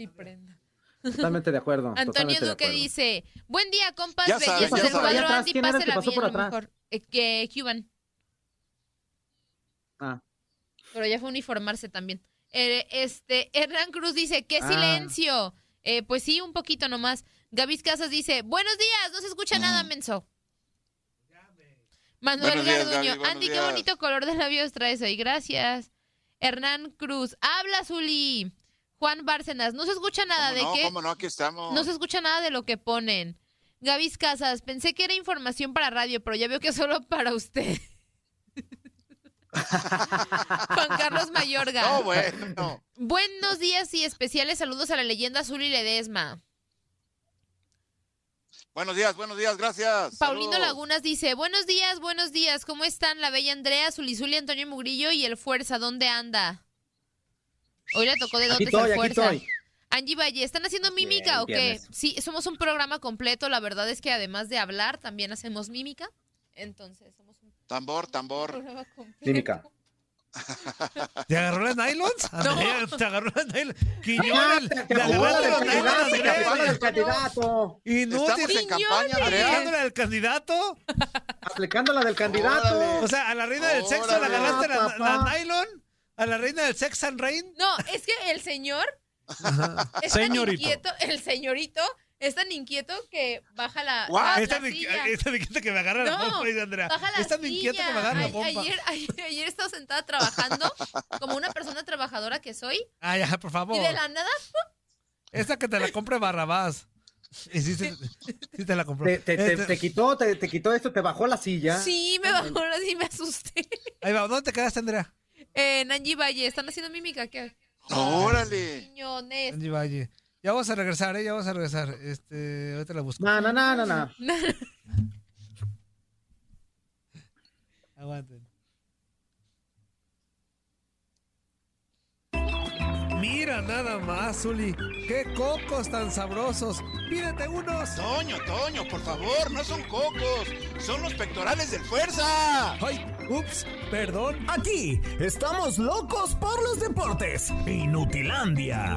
[SPEAKER 5] Mi prenda.
[SPEAKER 3] Totalmente de acuerdo.
[SPEAKER 5] Antonio Duque
[SPEAKER 3] acuerdo.
[SPEAKER 5] dice, buen día, compas,
[SPEAKER 4] Ya sabes,
[SPEAKER 5] bellezas
[SPEAKER 4] ya
[SPEAKER 5] del
[SPEAKER 4] sabes.
[SPEAKER 5] cuadro
[SPEAKER 3] atrás,
[SPEAKER 5] Andy,
[SPEAKER 3] ¿quién
[SPEAKER 5] pásela
[SPEAKER 3] pasó
[SPEAKER 5] bien,
[SPEAKER 3] por
[SPEAKER 5] lo
[SPEAKER 3] atrás?
[SPEAKER 5] mejor. Eh, que Cuban,
[SPEAKER 3] Ah,
[SPEAKER 5] pero ya fue a uniformarse también. Eh, este, Hernán Cruz dice, qué
[SPEAKER 3] Ah.
[SPEAKER 5] silencio. Eh, pues sí, un poquito nomás. Gavis Casas dice, buenos días, no se escucha nada, menso. Manuel
[SPEAKER 4] días,
[SPEAKER 5] Garduño,
[SPEAKER 4] Gaby,
[SPEAKER 5] Andy, qué bonito color de labios traes hoy, gracias. Hernán Cruz, habla Zuli. Juan Bárcenas, no se escucha nada
[SPEAKER 4] ¿Cómo
[SPEAKER 5] de
[SPEAKER 4] no?
[SPEAKER 5] qué.
[SPEAKER 4] ¿Cómo no? Aquí estamos.
[SPEAKER 5] No se escucha nada de lo que ponen. Gavis Casas, pensé que era información para radio, pero ya veo que es solo para usted. Juan Carlos Mayorga.
[SPEAKER 4] No, bueno.
[SPEAKER 5] Buenos días y especiales saludos a la leyenda azul y Ledesma.
[SPEAKER 4] Buenos días, buenos días, gracias.
[SPEAKER 5] Paulino
[SPEAKER 4] Saludos.
[SPEAKER 5] Lagunas dice, buenos días, buenos días, ¿cómo están la bella Andrea, Zulizuli, Antonio Mugrillo y el Fuerza? ¿Dónde anda? Hoy le tocó de
[SPEAKER 3] aquí
[SPEAKER 5] dotes
[SPEAKER 3] estoy, aquí
[SPEAKER 5] Fuerza.
[SPEAKER 3] estoy.
[SPEAKER 5] Angie Valle, ¿están haciendo mímica
[SPEAKER 3] Bien,
[SPEAKER 5] o qué? Sí, somos un programa completo. La verdad es que además de hablar, también hacemos mímica. Entonces, somos un
[SPEAKER 4] Tambor, tambor.
[SPEAKER 5] programa completo.
[SPEAKER 3] Mímica.
[SPEAKER 1] ¿Te agarró las nylons? ¿Te agarró las nylons? Quiñones,
[SPEAKER 3] Ah, te- agarró del
[SPEAKER 1] nylons,
[SPEAKER 3] candidato, del.
[SPEAKER 1] Inútil.
[SPEAKER 4] Estamos en campaña, Andrea.
[SPEAKER 1] Agarrándole al candidato.
[SPEAKER 3] Aplicando la del candidato.
[SPEAKER 1] O sea, a la reina del sexo le
[SPEAKER 4] Órale.
[SPEAKER 1] agarraste la, la nylon. A la reina del sex and rain.
[SPEAKER 5] No, es que el señor es
[SPEAKER 8] Señorito.
[SPEAKER 5] tan inquieto, el señorito es tan inquieto que baja la,
[SPEAKER 4] What?
[SPEAKER 5] la-
[SPEAKER 1] Esta
[SPEAKER 5] la
[SPEAKER 1] me,
[SPEAKER 5] silla.
[SPEAKER 1] esta me inquieta que me agarra la
[SPEAKER 5] No,
[SPEAKER 1] pompa, dice Andrea.
[SPEAKER 5] Baja la
[SPEAKER 1] me inquieta
[SPEAKER 5] silla.
[SPEAKER 1] que me agarra la
[SPEAKER 5] Ay-
[SPEAKER 1] pompa.
[SPEAKER 5] Ayer, ayer, ayer he estado sentada trabajando como una persona trabajadora que soy
[SPEAKER 1] Ah, ya, por favor.
[SPEAKER 5] y de la nada
[SPEAKER 1] Esta que te la compre Barrabás. Y sí, sí, sí te la compró.
[SPEAKER 3] Te, te- te-
[SPEAKER 1] Este-
[SPEAKER 3] te quitó, te, te quitó esto, te bajó la silla.
[SPEAKER 5] sí me bajó, ahora sí me asusté.
[SPEAKER 1] Ahí va, ¿dónde te quedaste, Andrea?
[SPEAKER 5] En Angie Valle, están haciendo mímica, ¿qué?
[SPEAKER 4] Órale.
[SPEAKER 5] Piñones.
[SPEAKER 1] Angie Valle. Ya vamos a regresar, ¿eh? Ya vamos a regresar. Este, ahorita la busco.
[SPEAKER 3] No, no, no, no, no.
[SPEAKER 1] Aguanten. Mira nada más, Zuli. ¡Qué cocos tan sabrosos! ¡Pídete unos!
[SPEAKER 4] Toño, Toño, por favor, no son cocos, son los pectorales del fuerza.
[SPEAKER 1] ¡Ay! ¡Ups! Perdón.
[SPEAKER 9] Aquí estamos locos por los deportes. Inutilandia.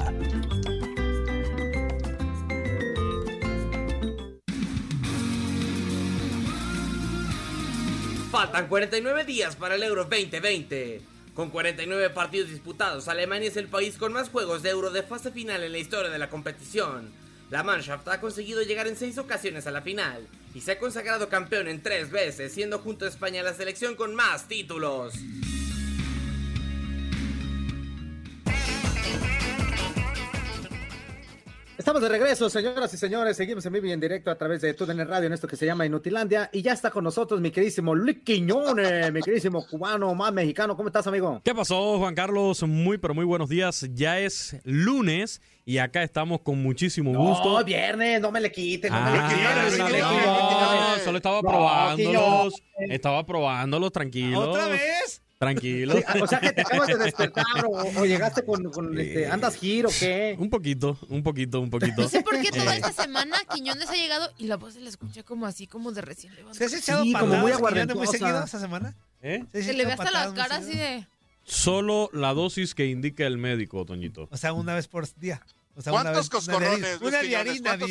[SPEAKER 10] Faltan 49 días para el Euro 2020. Con 49 partidos disputados, Alemania es el país con más juegos de Euro de fase final en la historia de la competición. La Mannschaft ha conseguido llegar en 6 ocasiones a la final y se ha consagrado campeón en 3 veces, siendo junto a España la selección con más títulos.
[SPEAKER 3] Estamos de regreso, señoras y señores. Seguimos en vivo y en directo a través de TUDN Radio en esto que se llama Inutilandia. Y ya está con nosotros mi queridísimo Luis Quiñones, mi queridísimo cubano más mexicano. ¿Cómo estás, amigo?
[SPEAKER 8] ¿Qué pasó, Juan Carlos? Muy, pero muy buenos días. Ya es lunes y acá estamos con muchísimo gusto.
[SPEAKER 3] No, viernes, no me le quiten, no me le
[SPEAKER 8] Ah, no, no,
[SPEAKER 1] quiero.
[SPEAKER 8] solo estaba probándolos. Estaba probándolos, tranquilos.
[SPEAKER 1] ¿Otra vez?
[SPEAKER 8] Tranquilos.
[SPEAKER 3] Sí, O sea que te acabas de despertar o, o llegaste con, con, este, andas giro, ¿qué?
[SPEAKER 8] Un poquito, un poquito, un poquito.
[SPEAKER 5] No sé por qué toda
[SPEAKER 8] Eh,
[SPEAKER 5] esta semana Quiñones ha llegado y la voz se le escucha como así, como de recién
[SPEAKER 1] ¿Se
[SPEAKER 5] levantado.
[SPEAKER 1] has echado
[SPEAKER 3] Sí, como
[SPEAKER 1] patadas
[SPEAKER 3] muy
[SPEAKER 1] Quiñones, muy seguido esta semana?
[SPEAKER 8] ¿eh?
[SPEAKER 1] ¿Se
[SPEAKER 5] Se le ve hasta la cara así de...
[SPEAKER 8] Solo la dosis que indica el médico, Toñito.
[SPEAKER 1] O sea, una vez por día. O sea,
[SPEAKER 4] ¿Cuántos
[SPEAKER 1] vez- una de-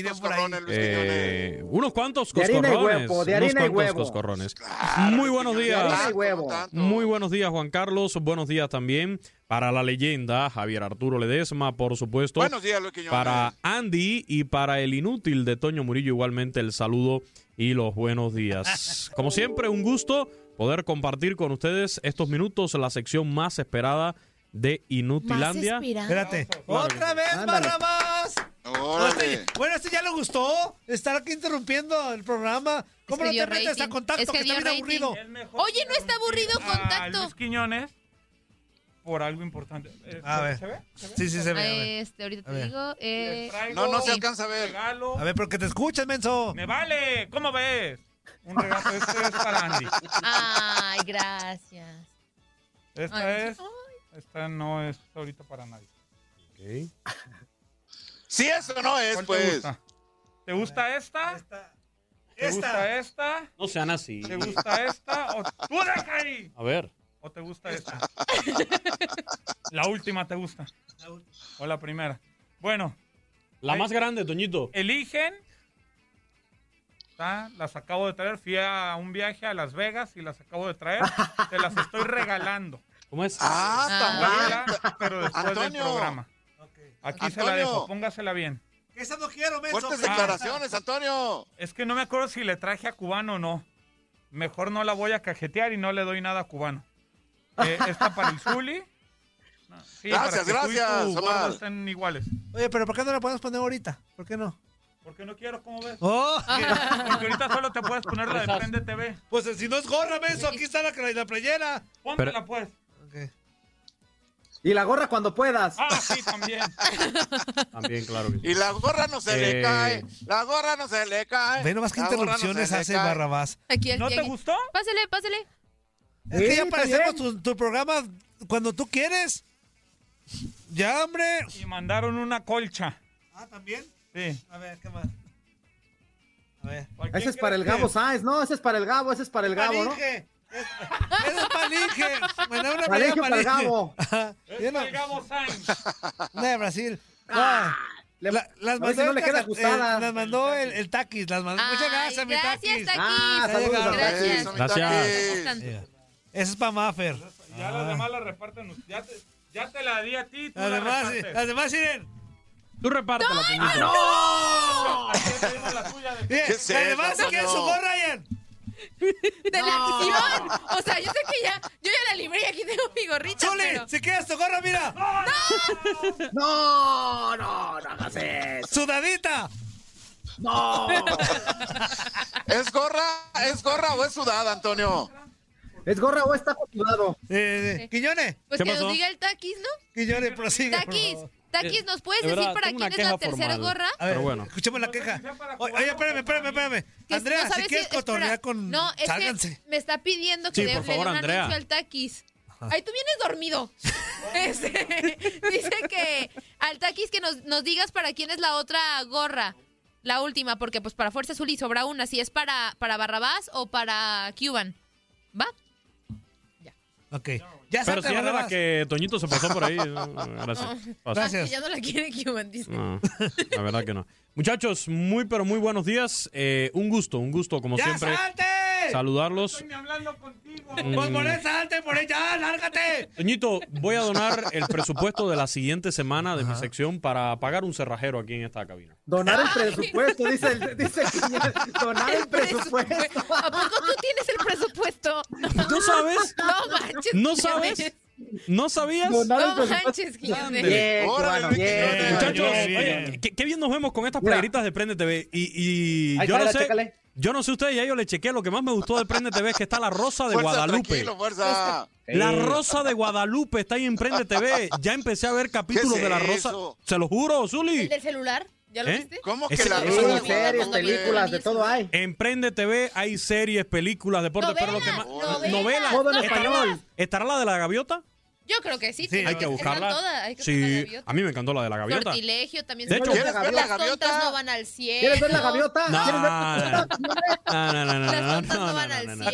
[SPEAKER 4] coscorrones.
[SPEAKER 8] Eh, unos cuantos
[SPEAKER 3] De harina y
[SPEAKER 8] coscorrones.
[SPEAKER 3] huevo, de
[SPEAKER 8] unos
[SPEAKER 3] harina y
[SPEAKER 8] cuantos
[SPEAKER 3] huevo.
[SPEAKER 8] coscorrones.
[SPEAKER 4] Claro,
[SPEAKER 8] Muy buenos días.
[SPEAKER 3] Harina y huevo.
[SPEAKER 8] Muy buenos días, Juan Carlos. Buenos días también para la leyenda Javier Arturo Ledesma, por supuesto.
[SPEAKER 4] Buenos días, Luis Quiñones.
[SPEAKER 8] para Andy y para el inútil de Toño Murillo, igualmente el saludo y los buenos días. Como siempre, un gusto poder compartir con ustedes estos minutos la sección más esperada de Inutilandia.
[SPEAKER 5] Más.
[SPEAKER 1] Espérate. ¡Otra vez,
[SPEAKER 3] Ándale.
[SPEAKER 1] Barrabás!
[SPEAKER 4] Órale.
[SPEAKER 1] Bueno, este ya le gustó. Estar aquí interrumpiendo el programa. ¿Cómo
[SPEAKER 5] Es que
[SPEAKER 1] no te metes a contacto?
[SPEAKER 5] Es que
[SPEAKER 1] que está
[SPEAKER 5] dio
[SPEAKER 1] bien
[SPEAKER 5] rating.
[SPEAKER 1] aburrido.
[SPEAKER 5] Oye, no está aburrido
[SPEAKER 7] a
[SPEAKER 5] contacto.
[SPEAKER 7] Luis Quiñones por algo importante. Eh,
[SPEAKER 1] A
[SPEAKER 7] ¿se-
[SPEAKER 1] ver.
[SPEAKER 7] ¿Se ve? ¿Se ve?
[SPEAKER 1] Sí, sí, se ve.
[SPEAKER 5] Este, ahorita
[SPEAKER 1] A
[SPEAKER 5] te
[SPEAKER 1] ver.
[SPEAKER 5] digo. Eh,
[SPEAKER 4] No, no se
[SPEAKER 5] Sí.
[SPEAKER 4] alcanza a ver.
[SPEAKER 7] regalo.
[SPEAKER 1] A ver, porque te escuchas, menso.
[SPEAKER 7] Me vale. ¿Cómo ves? Un regalo. Este es para Andy.
[SPEAKER 5] Ay, gracias.
[SPEAKER 7] Esta
[SPEAKER 5] Ay,
[SPEAKER 7] es. Esta no es ahorita para nadie.
[SPEAKER 4] Si eso no es,
[SPEAKER 7] ¿Cuál te
[SPEAKER 4] pues.
[SPEAKER 7] gusta? ¿Te gusta esta?
[SPEAKER 1] Esta.
[SPEAKER 7] ¿Te
[SPEAKER 1] Esta.
[SPEAKER 7] gusta esta?
[SPEAKER 8] No sean así.
[SPEAKER 7] ¿Te gusta esta? ¿O tú deja ahí?
[SPEAKER 8] A ver.
[SPEAKER 7] ¿O te gusta esta? La última te gusta. O la primera. Bueno,
[SPEAKER 8] La más grande, Toñito.
[SPEAKER 7] eligen. Las acabo de traer. Fui a un viaje a Las Vegas y las acabo de traer. Te las estoy regalando.
[SPEAKER 8] ¿Cómo es?
[SPEAKER 4] Ah,
[SPEAKER 5] Ah.
[SPEAKER 4] también.
[SPEAKER 7] Pero después del programa. Aquí se la dejo. Póngasela bien.
[SPEAKER 1] Esa no quiero, menso.
[SPEAKER 4] Fuertes
[SPEAKER 1] pero-
[SPEAKER 4] declaraciones, Antonio.
[SPEAKER 7] Es que no me acuerdo si le traje a cubano o no. Mejor no la voy a cajetear y no le doy nada a cubano. Eh, esta para el Zuli. No, sí,
[SPEAKER 4] Gracias,
[SPEAKER 7] para que tú y
[SPEAKER 4] gracias,
[SPEAKER 7] tu gordo
[SPEAKER 4] Omar.
[SPEAKER 7] estén iguales.
[SPEAKER 1] Oye, pero ¿por qué no la podemos poner ahorita? ¿Por qué no?
[SPEAKER 7] Porque no quiero, ¿cómo ves?
[SPEAKER 1] ¡Oh!
[SPEAKER 7] Porque ahorita solo te puedes poner la de. Prende TV.
[SPEAKER 1] Pues si no es gorra, menso, aquí está la, la playera.
[SPEAKER 7] Póntela, pues.
[SPEAKER 3] Y la gorra cuando puedas.
[SPEAKER 7] Ah, sí, también.
[SPEAKER 8] También, claro. que sí.
[SPEAKER 4] Y la gorra no se
[SPEAKER 8] Eh.
[SPEAKER 4] le cae. La gorra no se le cae.
[SPEAKER 1] Ve nomás
[SPEAKER 4] no
[SPEAKER 1] interrupciones hace. Barrabás.
[SPEAKER 5] Aquí
[SPEAKER 7] ¿No te gustó?
[SPEAKER 5] Pásale, pásale.
[SPEAKER 1] Es que ya aparecemos tu programa cuando tú quieres. Ya, hombre.
[SPEAKER 7] Y mandaron una colcha.
[SPEAKER 1] Ah, ¿también?
[SPEAKER 7] Sí.
[SPEAKER 1] A ver, ¿qué más? A ver.
[SPEAKER 3] Ese es para el Gabo Sáenz, no, ese es para el Gabo, ese es para el Gabo, ¿no?
[SPEAKER 1] Dije. Es palinge. Mandar una
[SPEAKER 3] Palinge para el. Gabo.
[SPEAKER 7] Es
[SPEAKER 1] no-
[SPEAKER 7] el Gabo Sainz.
[SPEAKER 1] Una de Brasil.
[SPEAKER 3] Ah,
[SPEAKER 1] No,
[SPEAKER 3] le-
[SPEAKER 1] la- las mandó,
[SPEAKER 3] no le queda ajustada.
[SPEAKER 1] eh, las mandó el, el Taquis. Las mandó. Muchas gracias, mi
[SPEAKER 5] gracias,
[SPEAKER 1] Taquis.
[SPEAKER 5] Taquis.
[SPEAKER 3] Ah, saludos
[SPEAKER 5] Gracias.
[SPEAKER 8] Gracias.
[SPEAKER 1] Eso es para Maffer.
[SPEAKER 7] Ya las demás las reparten. Ya te, ya te la di a ti. Tú
[SPEAKER 1] Las
[SPEAKER 7] la
[SPEAKER 1] demás, las demás.
[SPEAKER 8] Tú
[SPEAKER 7] tenemos la tuya de-
[SPEAKER 1] Miren,
[SPEAKER 4] ¿Qué es
[SPEAKER 1] las demás
[SPEAKER 4] eso,
[SPEAKER 1] se quieren su Ryan.
[SPEAKER 5] De la acción. O sea, yo sé que ya, yo ya la libré y aquí tengo mi gorrita,
[SPEAKER 1] Chuli,
[SPEAKER 5] pero...
[SPEAKER 1] si quieres tu gorra, mira.
[SPEAKER 3] No, no, no hagas eso.
[SPEAKER 1] Sudadita.
[SPEAKER 3] No.
[SPEAKER 4] ¿Es gorra? ¿Es gorra o es sudada, Antonio?
[SPEAKER 3] ¿Es gorra o está costurado?
[SPEAKER 1] Eh, eh, Quiñones,
[SPEAKER 5] Pues
[SPEAKER 8] ¿Qué
[SPEAKER 5] que
[SPEAKER 8] pasó?
[SPEAKER 5] nos diga el Taquis, ¿no?
[SPEAKER 1] Quiñones, prosigue. por
[SPEAKER 5] Taquis,
[SPEAKER 1] favor.
[SPEAKER 5] Taquis, ¿nos puedes
[SPEAKER 8] De
[SPEAKER 5] decir
[SPEAKER 8] verdad,
[SPEAKER 5] para
[SPEAKER 8] tengo una
[SPEAKER 5] quién es la
[SPEAKER 8] queja
[SPEAKER 5] tercera
[SPEAKER 8] formal.
[SPEAKER 5] gorra?
[SPEAKER 1] A ver,
[SPEAKER 8] Pero bueno.
[SPEAKER 1] escuchemos la queja. Oye, espérame, espérame, espérame.
[SPEAKER 5] Que
[SPEAKER 1] Andrea,
[SPEAKER 5] no
[SPEAKER 1] si
[SPEAKER 5] sabes
[SPEAKER 1] quieres
[SPEAKER 5] espera.
[SPEAKER 1] cotorrear con...
[SPEAKER 5] No, es
[SPEAKER 1] Sálganse.
[SPEAKER 5] que me está pidiendo que
[SPEAKER 8] Sí,
[SPEAKER 5] le,
[SPEAKER 8] por
[SPEAKER 5] le
[SPEAKER 8] favor,
[SPEAKER 5] dé un
[SPEAKER 8] Andrea.
[SPEAKER 5] anuncio al Taquis. Ay, tú vienes dormido. Este, dice que al Taquis que nos, nos digas para quién es la otra gorra. La última, porque pues para Fuerza Azul y sobra una. Si es para, para Barrabás o para Cuban. ¿Va?
[SPEAKER 1] Ok. Ya
[SPEAKER 8] Pero si es de la que Toñito se pasó por ahí. Gracias. Pasa.
[SPEAKER 1] Gracias.
[SPEAKER 5] Que ya no la quiere.
[SPEAKER 8] No, la verdad que no. Muchachos, muy pero muy buenos días. Eh, un gusto, un gusto, como
[SPEAKER 1] ¡Ya
[SPEAKER 8] siempre,
[SPEAKER 1] salte!
[SPEAKER 8] Saludarlos.
[SPEAKER 7] Estoy hablando contigo.
[SPEAKER 1] Pues por salte, por ya, lárgate.
[SPEAKER 8] Toñito, voy a donar el presupuesto de la siguiente semana de mi sección para pagar un cerrajero aquí en esta cabina.
[SPEAKER 3] Donar el presupuesto, dice el, dice el. Donar el presupuesto.
[SPEAKER 5] ¿A poco tú tienes el presupuesto?
[SPEAKER 8] ¿No sabes?
[SPEAKER 5] No manches.
[SPEAKER 8] ¿No sabes? ¿No sabías?
[SPEAKER 3] Donar el
[SPEAKER 5] No manches,
[SPEAKER 4] Órale.
[SPEAKER 8] Muchachos, oye, qué, qué bien nos vemos con estas playeritas de Prende TV. Y, yo no sé,
[SPEAKER 3] chécale.
[SPEAKER 8] yo no sé ustedes, ya yo le chequé. Lo que más me gustó de Prende TV es que está la Rosa de
[SPEAKER 4] Fuerza,
[SPEAKER 8] Guadalupe.
[SPEAKER 4] fuerza.
[SPEAKER 8] La
[SPEAKER 3] Sí.
[SPEAKER 8] Rosa de Guadalupe está ahí en Prende TV. Ya empecé a ver capítulos
[SPEAKER 4] ¿Qué es
[SPEAKER 8] de la Rosa.
[SPEAKER 4] eso?
[SPEAKER 8] Se lo juro,
[SPEAKER 5] ¿El
[SPEAKER 8] Zuli.
[SPEAKER 5] del celular? ¿Ya lo
[SPEAKER 8] ¿Eh?
[SPEAKER 5] viste?
[SPEAKER 4] ¿Cómo que la
[SPEAKER 8] Sí,
[SPEAKER 3] Sí,
[SPEAKER 4] rosa de
[SPEAKER 3] series, películas, de todo hay.
[SPEAKER 8] En Prende TV hay series, películas, deportes, pero lo que más.
[SPEAKER 5] Novelas,
[SPEAKER 8] novelas.
[SPEAKER 3] Todo en
[SPEAKER 5] novelas.
[SPEAKER 3] español.
[SPEAKER 8] ¿Estará la de la gaviota?
[SPEAKER 5] Yo creo que sí.
[SPEAKER 1] Sí,
[SPEAKER 8] Hay que buscarla.
[SPEAKER 5] toda, hay que buscar la
[SPEAKER 8] Sí,
[SPEAKER 5] gaviota.
[SPEAKER 8] a mí me encantó la de la gaviota.
[SPEAKER 5] Sortilegio también.
[SPEAKER 8] De hecho-.
[SPEAKER 3] ¿Quieres ver
[SPEAKER 4] la
[SPEAKER 5] las
[SPEAKER 4] gaviota?
[SPEAKER 5] tontas no van al cielo.
[SPEAKER 3] ¿Quieres ver la gaviota?
[SPEAKER 8] No,
[SPEAKER 3] ¿Quieres ver
[SPEAKER 8] no? No, no, no, no,
[SPEAKER 5] Las
[SPEAKER 8] no,
[SPEAKER 5] tontas no,
[SPEAKER 8] no,
[SPEAKER 5] van
[SPEAKER 8] no,
[SPEAKER 5] al cielo.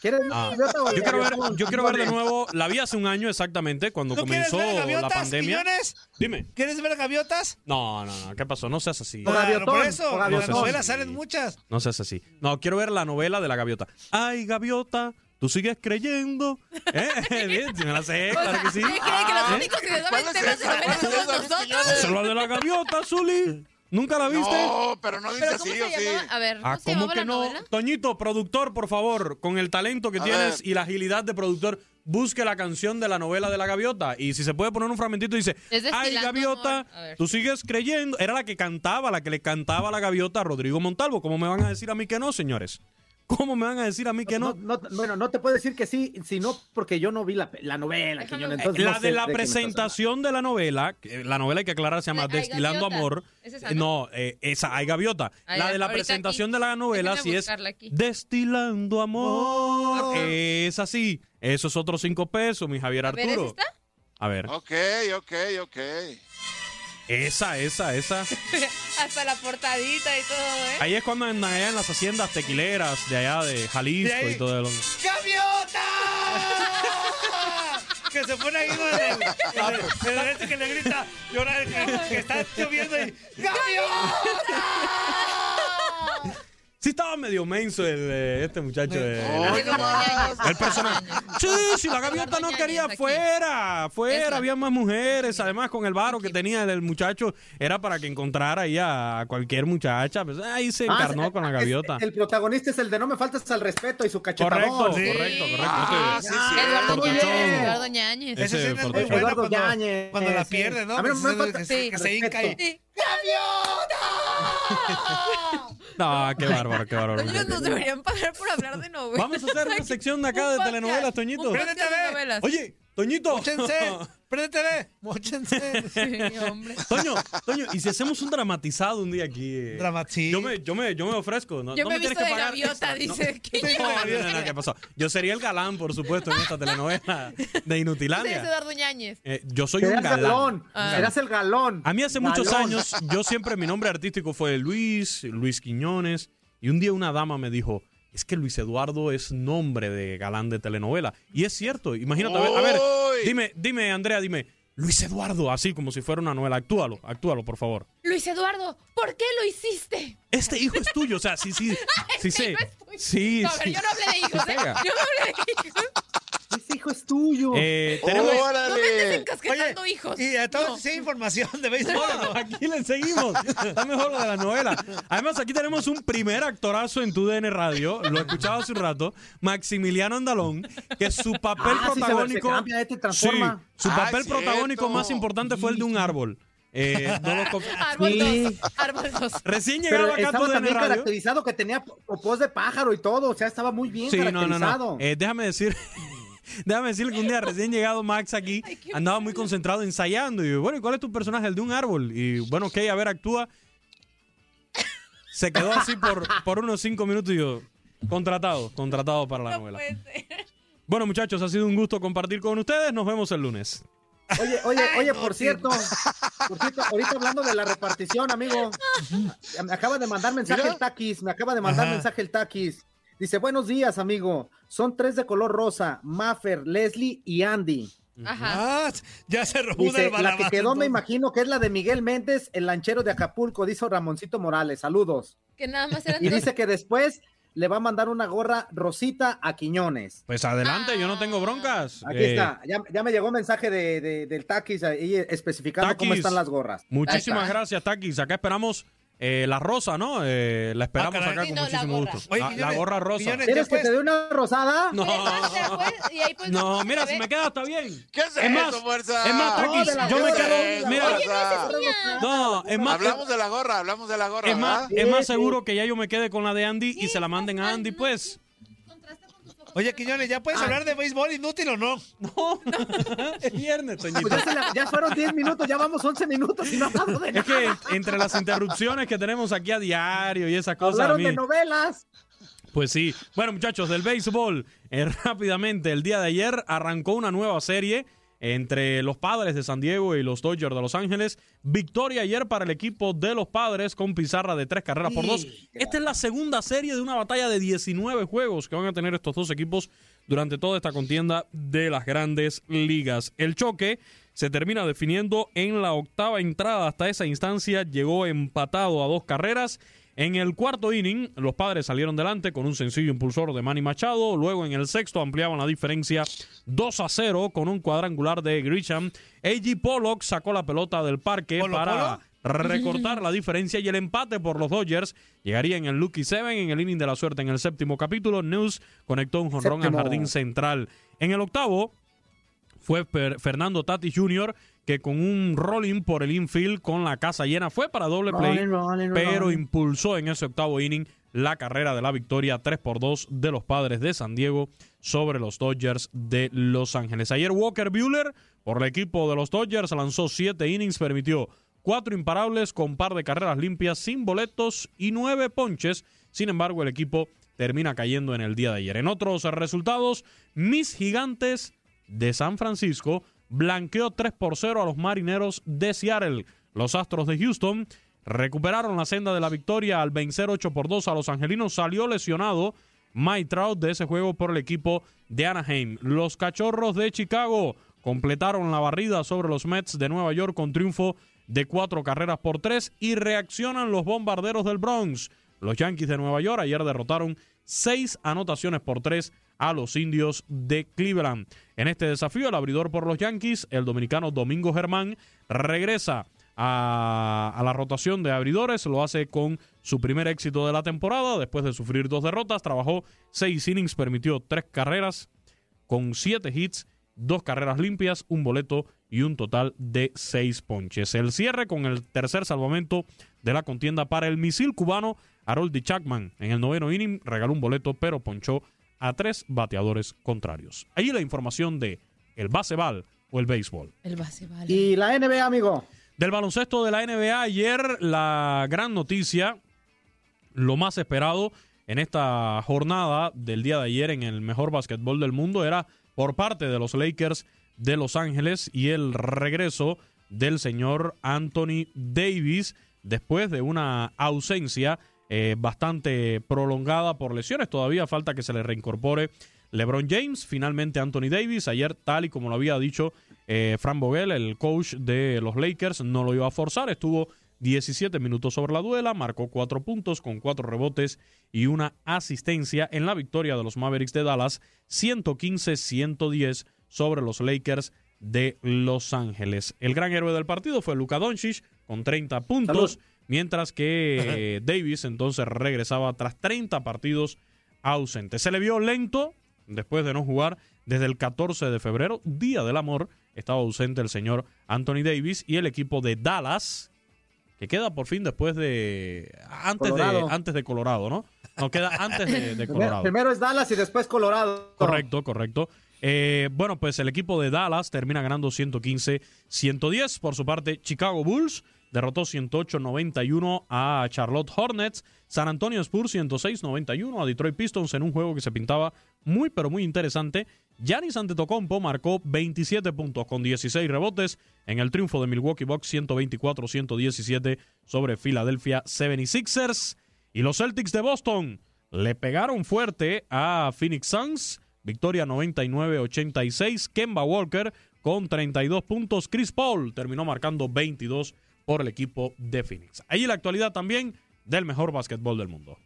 [SPEAKER 3] ¿Quieres ver la
[SPEAKER 8] Ah,
[SPEAKER 3] gaviota
[SPEAKER 8] yo quiero ver, yo quiero ver de nuevo, la vi hace un año exactamente, cuando
[SPEAKER 1] ¿Tú quieres
[SPEAKER 8] comenzó
[SPEAKER 1] ver
[SPEAKER 8] la pandemia.
[SPEAKER 1] Quiñones?
[SPEAKER 8] Dime.
[SPEAKER 1] ¿Quieres ver gaviotas?
[SPEAKER 8] No, no, no, ¿qué pasó? No seas así.
[SPEAKER 3] O gaviotón,
[SPEAKER 1] por eso, las novelas salen muchas.
[SPEAKER 8] No seas así. No, quiero ver la novela de la gaviota. Ay, gaviota, tú sigues creyendo. ¿Eh? Bien, si me la sé,
[SPEAKER 5] O sea,
[SPEAKER 8] claro que sí.
[SPEAKER 5] ¿qué creen que los
[SPEAKER 8] ¿Eh?
[SPEAKER 5] únicos que se
[SPEAKER 4] ¿Cuál
[SPEAKER 5] saben
[SPEAKER 4] es
[SPEAKER 5] temas de
[SPEAKER 4] es
[SPEAKER 5] somos nosotros?
[SPEAKER 8] Es la de la gaviota, Zuli. ¿Nunca la viste?
[SPEAKER 4] No, pero no dice
[SPEAKER 5] ¿Pero
[SPEAKER 4] así,
[SPEAKER 5] se
[SPEAKER 4] ¿o sí?
[SPEAKER 5] A ver, ¿cómo
[SPEAKER 8] Ah,
[SPEAKER 5] se
[SPEAKER 8] ¿cómo
[SPEAKER 5] llamaba
[SPEAKER 8] que
[SPEAKER 5] la
[SPEAKER 8] no?
[SPEAKER 5] novela?
[SPEAKER 8] Toñito, productor, por favor, con el talento que
[SPEAKER 4] A
[SPEAKER 8] tienes
[SPEAKER 4] ver.
[SPEAKER 8] y la agilidad de productor, busque la canción de la novela de la gaviota. Y si se puede poner un fragmentito, dice, ay, gaviota,
[SPEAKER 5] Amor". A ver.
[SPEAKER 8] tú sigues creyendo. Era la que cantaba, la que le cantaba a la gaviota a Rodrigo Montalvo. ¿Cómo me van a decir a mí que no, señores? ¿Cómo me van a decir a mí que no?
[SPEAKER 3] No, no, bueno, no te puedo decir que sí, sino porque yo no vi la, la novela,
[SPEAKER 5] ver.
[SPEAKER 3] entonces
[SPEAKER 8] la
[SPEAKER 3] no
[SPEAKER 8] de la presentación de la novela, que la novela hay que aclarar, se llama
[SPEAKER 5] Hay
[SPEAKER 8] Destilando. Amor.
[SPEAKER 5] ¿Es esa,
[SPEAKER 8] Eh,
[SPEAKER 5] no?
[SPEAKER 8] Eh, esa, hay gaviota. La de la presentación
[SPEAKER 5] aquí.
[SPEAKER 8] de la novela sí es
[SPEAKER 5] aquí.
[SPEAKER 8] Destilando Amor. Es así. Eso es otros cinco pesos, mi Javier
[SPEAKER 5] A ver, ¿es
[SPEAKER 8] Arturo.
[SPEAKER 5] esta?
[SPEAKER 8] A ver,
[SPEAKER 4] Ok, ok, ok.
[SPEAKER 8] Esa, esa, esa.
[SPEAKER 5] Hasta la portadita y todo, ¿eh?
[SPEAKER 8] Ahí es cuando allá en las haciendas tequileras de allá de Jalisco
[SPEAKER 1] De ahí.
[SPEAKER 8] y todo el...
[SPEAKER 1] ¡Gaviota! que se pone ahí con el, el, el este que le grita, llora, que, que está lloviendo y ¡Gaviota!
[SPEAKER 8] Sí estaba medio menso el, eh, este muchacho. de-. El personaje. Sí, si la gaviota no quería fuera, fuera, había más mujeres. Además, con el varo que tenía el muchacho, era para que encontrara ahí a cualquier muchacha. Pues ahí se
[SPEAKER 3] Ah,
[SPEAKER 8] encarnó con la
[SPEAKER 3] es-
[SPEAKER 8] gaviota.
[SPEAKER 3] el protagonista es el de no me faltes al respeto y su cachetadón.
[SPEAKER 8] Correcto,
[SPEAKER 1] Sí.
[SPEAKER 8] correcto, correcto.
[SPEAKER 4] Ah, sí, sí.
[SPEAKER 5] Eduardo. Ñañez. Eduardo Ñañez.
[SPEAKER 8] Ese
[SPEAKER 1] es muy
[SPEAKER 3] Eduardo
[SPEAKER 1] cuando, cuando la pierde, ¿no?
[SPEAKER 3] A mí no me falta-
[SPEAKER 1] que se- que se hinca y...
[SPEAKER 5] Sí.
[SPEAKER 8] No, qué bárbaro, qué bárbaro.
[SPEAKER 5] Ellos nos deberían pagar por hablar de novelas.
[SPEAKER 8] Vamos a hacer una sección de acá de telenovelas, Toñito.
[SPEAKER 5] un podcast
[SPEAKER 1] Préndete,
[SPEAKER 5] de
[SPEAKER 1] ve.
[SPEAKER 5] novelas.
[SPEAKER 8] Oye, Toñito.
[SPEAKER 1] ¡Móchense! ¡Préndete! ¡Móchense!
[SPEAKER 5] Sí, hombre.
[SPEAKER 8] Toño, Toño, ¿y si hacemos un dramatizado un día aquí? eh?
[SPEAKER 1] Drama- sí.
[SPEAKER 8] Yo me, yo me, yo me ofrezco. No,
[SPEAKER 5] Yo
[SPEAKER 8] no
[SPEAKER 5] me he
[SPEAKER 8] tienes
[SPEAKER 5] visto
[SPEAKER 8] que
[SPEAKER 5] de
[SPEAKER 8] pagar
[SPEAKER 5] gaviota,
[SPEAKER 8] extra,
[SPEAKER 5] dice.
[SPEAKER 8] No,
[SPEAKER 5] ¿Qué
[SPEAKER 8] no, no, no, ¿qué pasó? Yo sería el galán, por supuesto, en esta telenovela de Inutilandia.
[SPEAKER 5] Eduardo Ñañez.
[SPEAKER 8] Eh, yo soy un galán.
[SPEAKER 3] galón,
[SPEAKER 5] Ah.
[SPEAKER 3] serás el galón.
[SPEAKER 8] A mí hace muchos años, yo siempre mi nombre artístico fue Luis, Luis Quiñones, y un día una dama me dijo, es que Luis Eduardo es nombre de galán de telenovela. Y es cierto, imagínate, a ver, a ver, dime, dime, Andrea, dime, Luis Eduardo, así como si fuera una novela, actúalo, actúalo, por favor.
[SPEAKER 5] Luis Eduardo, ¿por qué lo hiciste?
[SPEAKER 8] Este hijo es tuyo, o sea, sí, sí, sí
[SPEAKER 5] Este
[SPEAKER 8] sé.
[SPEAKER 5] hijo es tuyo.
[SPEAKER 8] Sí,
[SPEAKER 5] No, a ver,
[SPEAKER 8] sí.
[SPEAKER 5] yo no hablé de hijos, ¿eh? Yo no hablé de hijos.
[SPEAKER 3] Ese hijo es tuyo.
[SPEAKER 8] Eh, tenemos...
[SPEAKER 5] No me andes
[SPEAKER 1] Oye,
[SPEAKER 5] hijos.
[SPEAKER 1] y a todos
[SPEAKER 5] No.
[SPEAKER 1] sí información de béisbol.
[SPEAKER 8] No, aquí le seguimos. Está mejor lo de la novela. Además, aquí tenemos un primer actorazo en tu DN Radio. Lo escuchaba hace un rato. Maximiliano Andalón, que su papel
[SPEAKER 3] Ah, sí, se- se
[SPEAKER 8] protagónico.
[SPEAKER 3] cambia, este transforma.
[SPEAKER 8] Sí, su
[SPEAKER 4] Ah,
[SPEAKER 8] papel protagónico más importante fue el de un árbol. Eh, no lo
[SPEAKER 5] Árbol
[SPEAKER 3] Sí.
[SPEAKER 5] 2. Árbol 2.
[SPEAKER 8] Recién
[SPEAKER 3] Pero
[SPEAKER 8] llegaba acá a tu
[SPEAKER 3] estaba también
[SPEAKER 8] Radio.
[SPEAKER 3] caracterizado que tenía popós de pájaro y todo, o sea, estaba muy bien
[SPEAKER 8] Sí, no, no,
[SPEAKER 3] caracterizado.
[SPEAKER 8] no. Eh, déjame decir. Déjame decirle que un día recién llegado Max aquí andaba muy concentrado ensayando y yo, bueno, ¿y cuál es tu personaje? El de un árbol. Y bueno, ok, a ver, actúa. Se quedó así por, por unos cinco minutos y yo, contratado, contratado para la
[SPEAKER 5] No
[SPEAKER 8] novela.
[SPEAKER 5] puede ser.
[SPEAKER 8] Bueno, muchachos, ha sido un gusto compartir con ustedes. Nos vemos el lunes.
[SPEAKER 3] Oye, oye, oye, por cierto, por cierto, ahorita hablando de la repartición, amigo, me acaba de mandar mensaje
[SPEAKER 1] ¿Mira?
[SPEAKER 3] el Taquis, me acaba de mandar
[SPEAKER 1] Ajá.
[SPEAKER 3] mensaje el Taquis. Dice, buenos días, amigo. Son tres de color rosa, Maffer, Leslie y Andy.
[SPEAKER 5] Ajá.
[SPEAKER 1] Ah, ya se robó una
[SPEAKER 3] Dice, la que quedó me imagino que es la de Miguel Méndez, el lanchero de Acapulco, dice Ramoncito Morales. Saludos.
[SPEAKER 5] Que nada más eran
[SPEAKER 3] Y dice que después le va a mandar una gorra rosita a Quiñones.
[SPEAKER 8] Pues adelante, yo no tengo broncas.
[SPEAKER 3] Aquí
[SPEAKER 8] Eh,
[SPEAKER 3] está, ya, ya me llegó mensaje de, de- del Taquis ahí especificando cómo
[SPEAKER 8] Taquis.
[SPEAKER 3] están las gorras.
[SPEAKER 8] Muchísimas gracias, Takis. Acá esperamos eh, la rosa, ¿no? Eh, la esperamos
[SPEAKER 1] Ah,
[SPEAKER 8] acá con
[SPEAKER 5] no, la
[SPEAKER 8] muchísimo
[SPEAKER 5] gorra.
[SPEAKER 8] gusto.
[SPEAKER 1] Oye,
[SPEAKER 8] La- la, gorra rosa.
[SPEAKER 3] ¿Quieres que te
[SPEAKER 1] pues.
[SPEAKER 3] dé una rosada?
[SPEAKER 8] No,
[SPEAKER 5] y ahí pues
[SPEAKER 8] no,
[SPEAKER 5] se
[SPEAKER 8] mira, si me queda está bien.
[SPEAKER 4] ¿Qué es,
[SPEAKER 8] Es más,
[SPEAKER 4] eso, fuerza?
[SPEAKER 8] es más,
[SPEAKER 3] No, de la
[SPEAKER 8] yo me quedo, mira,
[SPEAKER 5] no, es
[SPEAKER 8] no, más,
[SPEAKER 4] Hablamos de la gorra, hablamos de la gorra.
[SPEAKER 8] es más,
[SPEAKER 4] ¿verdad?
[SPEAKER 8] es más seguro que ya yo me quede con la de Andy y
[SPEAKER 5] Sí,
[SPEAKER 8] se la manden a Andy, pues.
[SPEAKER 1] Oye, Quiñones, ¿ya puedes hablar de béisbol inútil o no?
[SPEAKER 8] No, es viernes, Toñito.
[SPEAKER 3] Pues ya, se la- ya fueron 10 minutos, ya vamos 11 minutos y no hablamos de
[SPEAKER 8] Es
[SPEAKER 3] nada.
[SPEAKER 8] que en- entre las interrupciones que tenemos aquí a diario y esas cosas, a
[SPEAKER 3] Hablaron
[SPEAKER 8] mí,
[SPEAKER 3] de novelas.
[SPEAKER 8] Pues sí. Bueno, muchachos, del béisbol, eh, rápidamente, el día de ayer arrancó una nueva serie entre los padres de San Diego y los Dodgers de Los Ángeles. Victoria ayer para el equipo de los padres con pizarra de tres carreras por dos. Esta es la segunda serie de una batalla de 19 juegos que van a tener estos dos equipos durante toda esta contienda de las grandes ligas. El choque se termina definiendo en la octava entrada. Hasta esa instancia llegó empatado a dos carreras. En el cuarto inning, los padres salieron delante con un sencillo impulsor de Manny Machado. Luego, en el sexto, ampliaban la diferencia 2 a 0 con un cuadrangular de Grisham. A.G. Pollock sacó la pelota del parque
[SPEAKER 1] ¿Polo,
[SPEAKER 8] para recortar la diferencia y el empate por los Dodgers llegaría en el Lucky Seven en el inning de la suerte. En el séptimo capítulo, News conectó un jonrón al jardín central. En el octavo, fue Per- Fernando Tati Jr., que con un rolling por el infield con la casa llena fue para doble play,
[SPEAKER 3] Rolling, rolling,
[SPEAKER 8] pero impulsó en ese octavo inning la carrera de la victoria 3 por 2 de los padres de San Diego sobre los Dodgers de Los Ángeles. Ayer Walker Bueller, por el equipo de los Dodgers, lanzó 7 innings, permitió 4 imparables con par de carreras limpias, sin boletos y 9 ponches. Sin embargo, el equipo termina cayendo en el día de ayer. En otros resultados, mis gigantes de San Francisco blanqueó 3 por 0 a los marineros de Seattle. Los Astros de Houston recuperaron la senda de la victoria al vencer 8 por 2 a los angelinos. Salió lesionado Mike Trout de ese juego por el equipo de Anaheim. Los cachorros de Chicago completaron la barrida sobre los Mets de Nueva York con triunfo de cuatro carreras por tres y reaccionan los bombarderos del Bronx. Los Yankees de Nueva York ayer derrotaron seis anotaciones por tres a los indios de Cleveland. En este desafío, el abridor por los Yankees, el dominicano Domingo Germán, regresa a, la rotación de abridores. Lo hace con su primer éxito de la temporada. Después de sufrir dos derrotas, trabajó seis innings, permitió tres carreras con siete hits, dos carreras limpias, un boleto y un total de seis ponches. El cierre con el tercer salvamento de la contienda para el misil cubano Harold Chapman. En el noveno inning regaló un boleto, pero ponchó a tres bateadores contrarios. Ahí la información de el baseball o el béisbol.
[SPEAKER 5] El base, vale.
[SPEAKER 3] Y la NBA, amigo.
[SPEAKER 8] Del baloncesto de la NBA, ayer la gran noticia, lo más esperado en esta jornada del día de ayer en el mejor básquetbol del mundo era por parte de los Lakers de Los Ángeles y el regreso del señor Anthony Davis después de una ausencia eh, bastante prolongada por lesiones. Todavía falta que se le reincorpore LeBron James. Finalmente Anthony Davis. Ayer, tal y como lo había dicho eh, Fran Vogel, el coach de los Lakers, no lo iba a forzar. Estuvo 17 minutos sobre la duela, marcó 4 puntos con 4 rebotes y una asistencia en la victoria de los Mavericks de Dallas, 115-110 sobre los Lakers de Los Ángeles. El gran héroe del partido fue Luka Doncic con 30 puntos. Mientras que eh, Davis entonces regresaba tras 30 partidos ausentes. Se le vio lento después de no jugar desde el 14 de febrero, Día del Amor, estaba ausente el señor Anthony Davis y el equipo de Dallas, que queda por fin después de antes
[SPEAKER 3] Colorado.
[SPEAKER 8] de antes de Colorado, ¿no? No queda antes de, Colorado.
[SPEAKER 3] primero es Dallas y después Colorado.
[SPEAKER 8] Correcto, correcto. Eh, bueno, pues el equipo de Dallas termina ganando 115-110. Por su parte, Chicago Bulls derrotó 108-91 a Charlotte Hornets. San Antonio Spurs 106-91 a Detroit Pistons en un juego que se pintaba muy, pero muy interesante. Giannis Antetokounmpo marcó 27 puntos con 16 rebotes en el triunfo de Milwaukee Bucks 124-117 sobre Philadelphia 76ers. Y los Celtics de Boston le pegaron fuerte a Phoenix Suns. Victoria 99-86. Kemba Walker con 32 puntos. Chris Paul terminó marcando 22 por el equipo de Phoenix. Ahí la actualidad también del mejor básquetbol del mundo.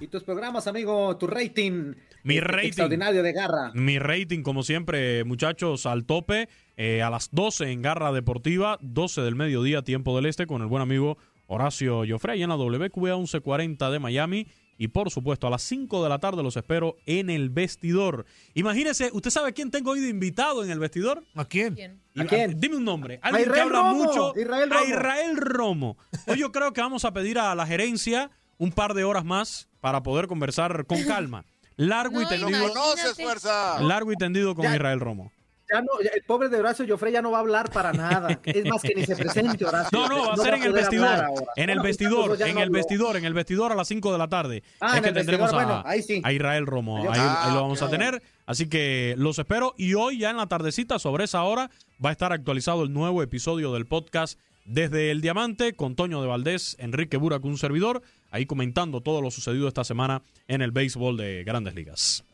[SPEAKER 3] Y tus programas, amigo, tu rating.
[SPEAKER 8] Mi
[SPEAKER 3] eh,
[SPEAKER 8] rating.
[SPEAKER 3] Extraordinario de garra.
[SPEAKER 8] Mi rating, como siempre, muchachos, al tope. eh, a las 12 en Garra Deportiva, 12 del mediodía, tiempo del este, con el buen amigo Horacio Joffre, ahí en la WQA 1140 de Miami. Y por supuesto, a las 5 de la tarde los espero en el vestidor. Imagínese, ¿usted sabe quién tengo hoy de invitado en el vestidor?
[SPEAKER 1] ¿A quién?
[SPEAKER 5] ¿Quién?
[SPEAKER 3] ¿A quién?
[SPEAKER 8] Dime un nombre.
[SPEAKER 3] A
[SPEAKER 8] Alguien que habla
[SPEAKER 3] Romo,
[SPEAKER 8] mucho.
[SPEAKER 3] Israel
[SPEAKER 8] A
[SPEAKER 3] Romo.
[SPEAKER 8] Israel Romo. Hoy yo creo que vamos a pedir a la gerencia un par de horas más para poder conversar con calma. Largo y
[SPEAKER 5] No,
[SPEAKER 8] tendido.
[SPEAKER 5] imagínate.
[SPEAKER 4] conoces, fuerza.
[SPEAKER 8] Largo y tendido con
[SPEAKER 3] Ya.
[SPEAKER 8] Israel Romo.
[SPEAKER 3] Ya no, ya- el pobre de Horacio Joffre ya no va a hablar para nada. Es más que ni se presente, Horacio.
[SPEAKER 8] No, no, va a ser en el vestidor. En el vestidor, en el vestidor, en el vestidor a las 5 de la tarde.
[SPEAKER 3] Ah,
[SPEAKER 8] es que tendremos
[SPEAKER 3] vestidor,
[SPEAKER 8] a,
[SPEAKER 3] bueno, ahí sí.
[SPEAKER 8] a Israel Romo. Ahí,
[SPEAKER 4] Ah,
[SPEAKER 8] ahí lo vamos a tener. Así que los espero. Y hoy, ya en la tardecita, sobre esa hora, va a estar actualizado el nuevo episodio del podcast desde el Diamante con Toño de Valdés, Enrique Burak, un servidor, ahí comentando todo lo sucedido esta semana en el béisbol de Grandes Ligas.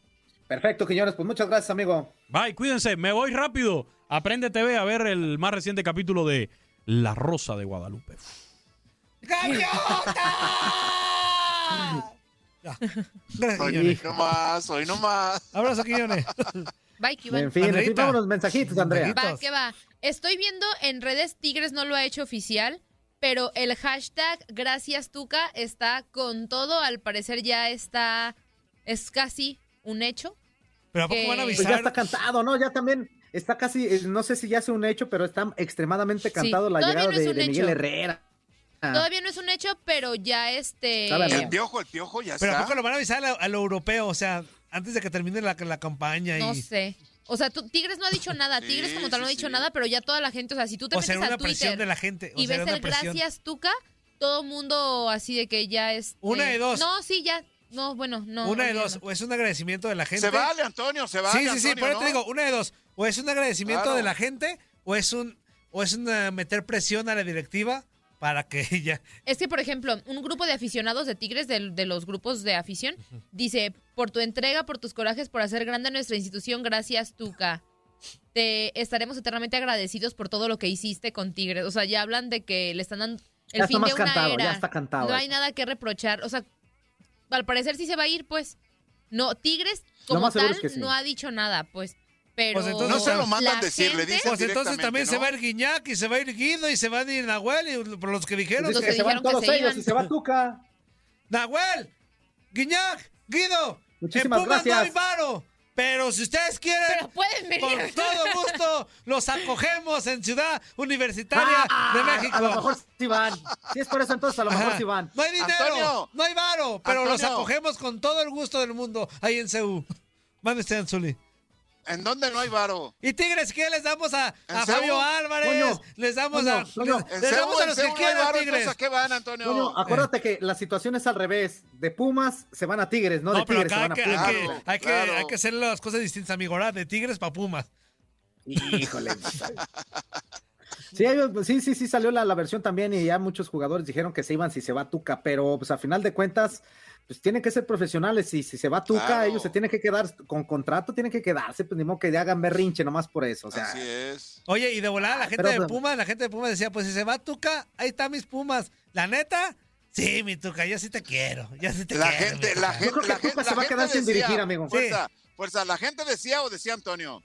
[SPEAKER 3] Perfecto, Quiñones. Pues muchas gracias, amigo.
[SPEAKER 8] Bye, cuídense, me voy rápido. Aprende TV a ver el más reciente capítulo de La Rosa de Guadalupe.
[SPEAKER 1] Gracias,
[SPEAKER 4] Hoy
[SPEAKER 1] Quiñones.
[SPEAKER 4] no más, hoy no más.
[SPEAKER 1] Abrazo, Quiñones.
[SPEAKER 5] Bye, Iván.
[SPEAKER 3] En fin, en fin, vámonos mensajitos, Andrea.
[SPEAKER 5] Va, que va. Estoy viendo en redes Tigres no lo ha hecho oficial, pero el hashtag Gracias Tuca está con todo. Al parecer ya está, es casi un hecho.
[SPEAKER 1] Pero ¿a poco van a
[SPEAKER 5] Que-
[SPEAKER 3] Pues ya está
[SPEAKER 1] avisar?
[SPEAKER 3] cantado, ¿no? Ya también está casi, eh, no sé si ya es un hecho, pero está extremadamente cantado la llegada
[SPEAKER 5] no es
[SPEAKER 3] de,
[SPEAKER 5] un
[SPEAKER 3] de Miguel
[SPEAKER 5] hecho.
[SPEAKER 3] Herrera. Ah.
[SPEAKER 5] Todavía no es un hecho, pero ya este.
[SPEAKER 3] A
[SPEAKER 4] El piojo, el piojo ya
[SPEAKER 1] Pero ¿a
[SPEAKER 4] está.
[SPEAKER 1] poco lo van a avisar a lo, a lo europeo? O sea, antes de que termine la, la campaña. Y...
[SPEAKER 5] No sé. O sea, tú- Tigres no ha dicho nada. Tigres
[SPEAKER 4] Sí,
[SPEAKER 5] como tal no ha dicho
[SPEAKER 4] sí.
[SPEAKER 5] nada, pero ya toda la gente, o sea, si tú te
[SPEAKER 1] O
[SPEAKER 5] metes a Twitter
[SPEAKER 1] de la gente. O
[SPEAKER 5] y ves
[SPEAKER 1] una
[SPEAKER 5] el
[SPEAKER 1] presión.
[SPEAKER 5] Gracias Tuca, todo mundo así de que ya es.
[SPEAKER 1] Una de dos.
[SPEAKER 5] No, sí, ya. No, bueno, no.
[SPEAKER 1] una de dos. O es un agradecimiento de la gente.
[SPEAKER 4] Se vale, Antonio, se vale.
[SPEAKER 1] sí, sí, sí.
[SPEAKER 4] Antonio,
[SPEAKER 1] eso
[SPEAKER 4] ¿no?
[SPEAKER 1] te digo, una de dos. O es un agradecimiento
[SPEAKER 4] Claro.
[SPEAKER 1] de la gente, o es un o es una meter presión a la directiva para que ella.
[SPEAKER 5] Es que, por ejemplo, un grupo de aficionados de Tigres, de, de los grupos de afición, dice, por tu entrega, por tus corajes, por hacer grande nuestra institución, gracias, Tuca. Te estaremos eternamente agradecidos por todo lo que hiciste con Tigres. O sea, ya hablan de que le están dando el
[SPEAKER 3] Ya está
[SPEAKER 5] fin
[SPEAKER 3] más
[SPEAKER 5] de una
[SPEAKER 3] cantado,
[SPEAKER 5] era.
[SPEAKER 3] ya está cantado
[SPEAKER 5] No hay
[SPEAKER 3] eso.
[SPEAKER 5] nada que reprochar. O sea, al parecer sí se va a ir, pues. No, Tigres como tal
[SPEAKER 3] es que sí.
[SPEAKER 5] no ha dicho nada, pues. Pero
[SPEAKER 1] Pues entonces
[SPEAKER 4] No se lo mandan decir, le
[SPEAKER 5] gente-
[SPEAKER 4] dicen
[SPEAKER 1] Pues entonces también se va a ir Guiñac y se va a ir Guido y se va a ir Nahuel y por los que dijeron.
[SPEAKER 5] Los que
[SPEAKER 3] que se van
[SPEAKER 5] dijeron
[SPEAKER 3] todos
[SPEAKER 5] se
[SPEAKER 3] ellos
[SPEAKER 5] iban.
[SPEAKER 3] y se va Tuca.
[SPEAKER 1] Nahuel, Guiñac, Guido.
[SPEAKER 3] Muchísimas
[SPEAKER 1] en Pumas no hay
[SPEAKER 3] gracias.
[SPEAKER 1] varo. Pero si ustedes quieren,
[SPEAKER 5] Pero pueden venir.
[SPEAKER 1] con todo gusto, los acogemos en Ciudad Universitaria
[SPEAKER 3] Ah,
[SPEAKER 1] de México.
[SPEAKER 3] A lo mejor sí van. Si es por eso, entonces a lo mejor sí van.
[SPEAKER 1] No hay dinero,
[SPEAKER 4] Antonio.
[SPEAKER 1] no hay varo, pero los acogemos con todo el gusto del mundo ahí en CU. Mande usted, Anzuli.
[SPEAKER 4] ¿En dónde no hay varo?
[SPEAKER 1] Y Tigres, ¿qué les damos a,
[SPEAKER 4] ¿En
[SPEAKER 1] a? Fabio Álvarez?
[SPEAKER 3] Coño,
[SPEAKER 1] les damos
[SPEAKER 3] coño,
[SPEAKER 1] a,
[SPEAKER 3] coño.
[SPEAKER 1] les, damos a los que quieran,
[SPEAKER 4] varo,
[SPEAKER 1] Tigres.
[SPEAKER 4] ¿a qué van, Antonio?
[SPEAKER 3] Coño, acuérdate que la situación es al revés. De Pumas se van a Tigres, no,
[SPEAKER 1] No,
[SPEAKER 3] de
[SPEAKER 1] pero
[SPEAKER 3] Tigres se
[SPEAKER 1] acá hay
[SPEAKER 3] van a
[SPEAKER 1] que, hay,
[SPEAKER 3] Pumas.
[SPEAKER 1] que,
[SPEAKER 4] Claro,
[SPEAKER 1] hay, que,
[SPEAKER 4] claro.
[SPEAKER 1] hay que hacer las cosas distintas, amigo. ¿verdad? De Tigres para Pumas.
[SPEAKER 3] Híjole. Sí, sí, sí, sí, salió la, la versión también y ya muchos jugadores dijeron que se iban si se va Tuca, pero pues a final de cuentas, pues tienen que ser profesionales y si se va Tuca,
[SPEAKER 4] Claro.
[SPEAKER 3] ellos se tienen que quedar con contrato, tienen que quedarse, pues ni modo que hagan berrinche nomás por eso, o sea.
[SPEAKER 4] Así es.
[SPEAKER 1] Oye, y de volada la gente
[SPEAKER 3] pero-
[SPEAKER 1] de Pumas, la gente de Pumas decía, pues si se va Tuca, ahí están mis Pumas. La neta, sí, mi Tuca, yo sí te quiero, yo sí te
[SPEAKER 4] La
[SPEAKER 1] quiero.
[SPEAKER 4] gente, la gente, la gente,
[SPEAKER 3] se
[SPEAKER 4] la
[SPEAKER 3] va a quedar
[SPEAKER 4] gente
[SPEAKER 3] sin
[SPEAKER 4] decía,
[SPEAKER 3] dirigir, amigo.
[SPEAKER 4] Fuerza, fuerza, la gente decía o decía Antonio.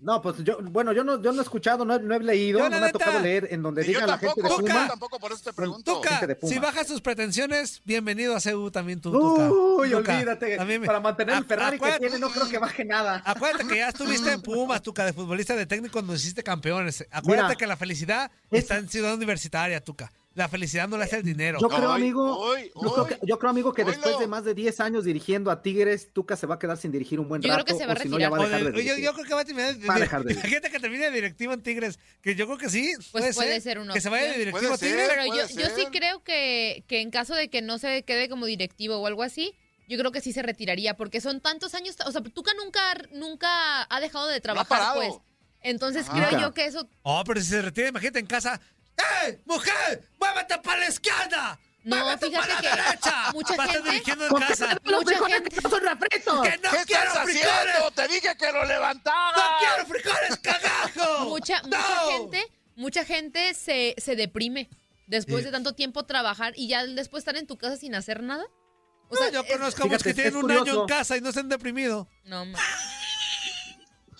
[SPEAKER 3] No, pues yo, bueno, yo no, yo no he escuchado, no, he- no he leído,
[SPEAKER 1] Yo,
[SPEAKER 3] no me ha
[SPEAKER 1] neta,
[SPEAKER 3] tocado leer en donde diga la gente de
[SPEAKER 4] yo
[SPEAKER 3] Pumas.
[SPEAKER 4] tampoco, por eso te pregunto.
[SPEAKER 1] Tuca,
[SPEAKER 3] de Pumas.
[SPEAKER 1] si bajas tus pretensiones, bienvenido a CU también tú, Tuca.
[SPEAKER 3] Uy,
[SPEAKER 1] Tuca,
[SPEAKER 3] olvídate,
[SPEAKER 1] también
[SPEAKER 3] para mantener el Ferrari que
[SPEAKER 1] acuérdate-
[SPEAKER 3] tiene, no creo que baje nada.
[SPEAKER 1] Acuérdate que ya estuviste en Pumas, Tuca, de futbolista de técnico cuando hiciste campeones. Acuérdate
[SPEAKER 3] Mira,
[SPEAKER 1] que la felicidad
[SPEAKER 3] es-
[SPEAKER 1] está en Ciudad Universitaria, Tuca. La felicidad no le hace el dinero.
[SPEAKER 3] Yo creo, amigo,
[SPEAKER 4] hoy,
[SPEAKER 3] yo, creo que, yo creo, amigo, que después de más de 10 años dirigiendo a Tigres, Tuca se va a quedar sin dirigir un buen
[SPEAKER 5] Yo creo
[SPEAKER 3] rato.
[SPEAKER 5] que se va a
[SPEAKER 3] si no, ya va a dejar
[SPEAKER 1] de-
[SPEAKER 3] de
[SPEAKER 1] yo, creo que va a terminar de,
[SPEAKER 3] Va a dejar de
[SPEAKER 1] la gente que termine de directivo en Tigres, que yo creo que sí.
[SPEAKER 5] Pues puede ser una
[SPEAKER 1] Que se vaya de directivo a. Tigres.
[SPEAKER 5] Pero yo, sí creo que, que en caso de que no se quede como directivo o algo así, yo creo que sí se retiraría, porque son tantos años, o sea, Tuca nunca, nunca ha dejado de trabajar,
[SPEAKER 4] parado.
[SPEAKER 5] pues. Entonces
[SPEAKER 4] Ajá.
[SPEAKER 5] creo
[SPEAKER 3] Nunca.
[SPEAKER 5] yo que eso,
[SPEAKER 1] Oh, pero si se retira, imagínate en casa. ¡Ey, mujer! ¡Muévete para la izquierda!
[SPEAKER 5] No,
[SPEAKER 1] ¡Muévete
[SPEAKER 5] fíjate
[SPEAKER 1] para
[SPEAKER 5] que
[SPEAKER 1] la derecha!
[SPEAKER 5] mucha
[SPEAKER 1] Va a estar
[SPEAKER 5] gente-
[SPEAKER 1] dirigiendo en
[SPEAKER 3] ¿Por qué
[SPEAKER 1] casa.
[SPEAKER 3] los
[SPEAKER 5] Mucha
[SPEAKER 3] frijoles
[SPEAKER 5] gente-
[SPEAKER 3] no son?
[SPEAKER 1] ¡Que no
[SPEAKER 4] ¿Qué
[SPEAKER 1] quiero
[SPEAKER 4] estás
[SPEAKER 1] frijoles!
[SPEAKER 4] haciendo? Te dije que lo levantara.
[SPEAKER 1] ¡No quiero frijoles, cagajo!
[SPEAKER 5] mucha,
[SPEAKER 1] ¡No!
[SPEAKER 5] mucha gente, mucha gente se, se deprime después
[SPEAKER 1] Sí.
[SPEAKER 5] de tanto tiempo trabajar y ya después estar en tu casa sin hacer nada. O
[SPEAKER 1] No,
[SPEAKER 5] sea,
[SPEAKER 1] yo
[SPEAKER 5] es-
[SPEAKER 1] conozco a muchos
[SPEAKER 3] fíjate,
[SPEAKER 1] que tienen un año
[SPEAKER 3] curioso.
[SPEAKER 1] en casa y no se han deprimido.
[SPEAKER 5] No, ma.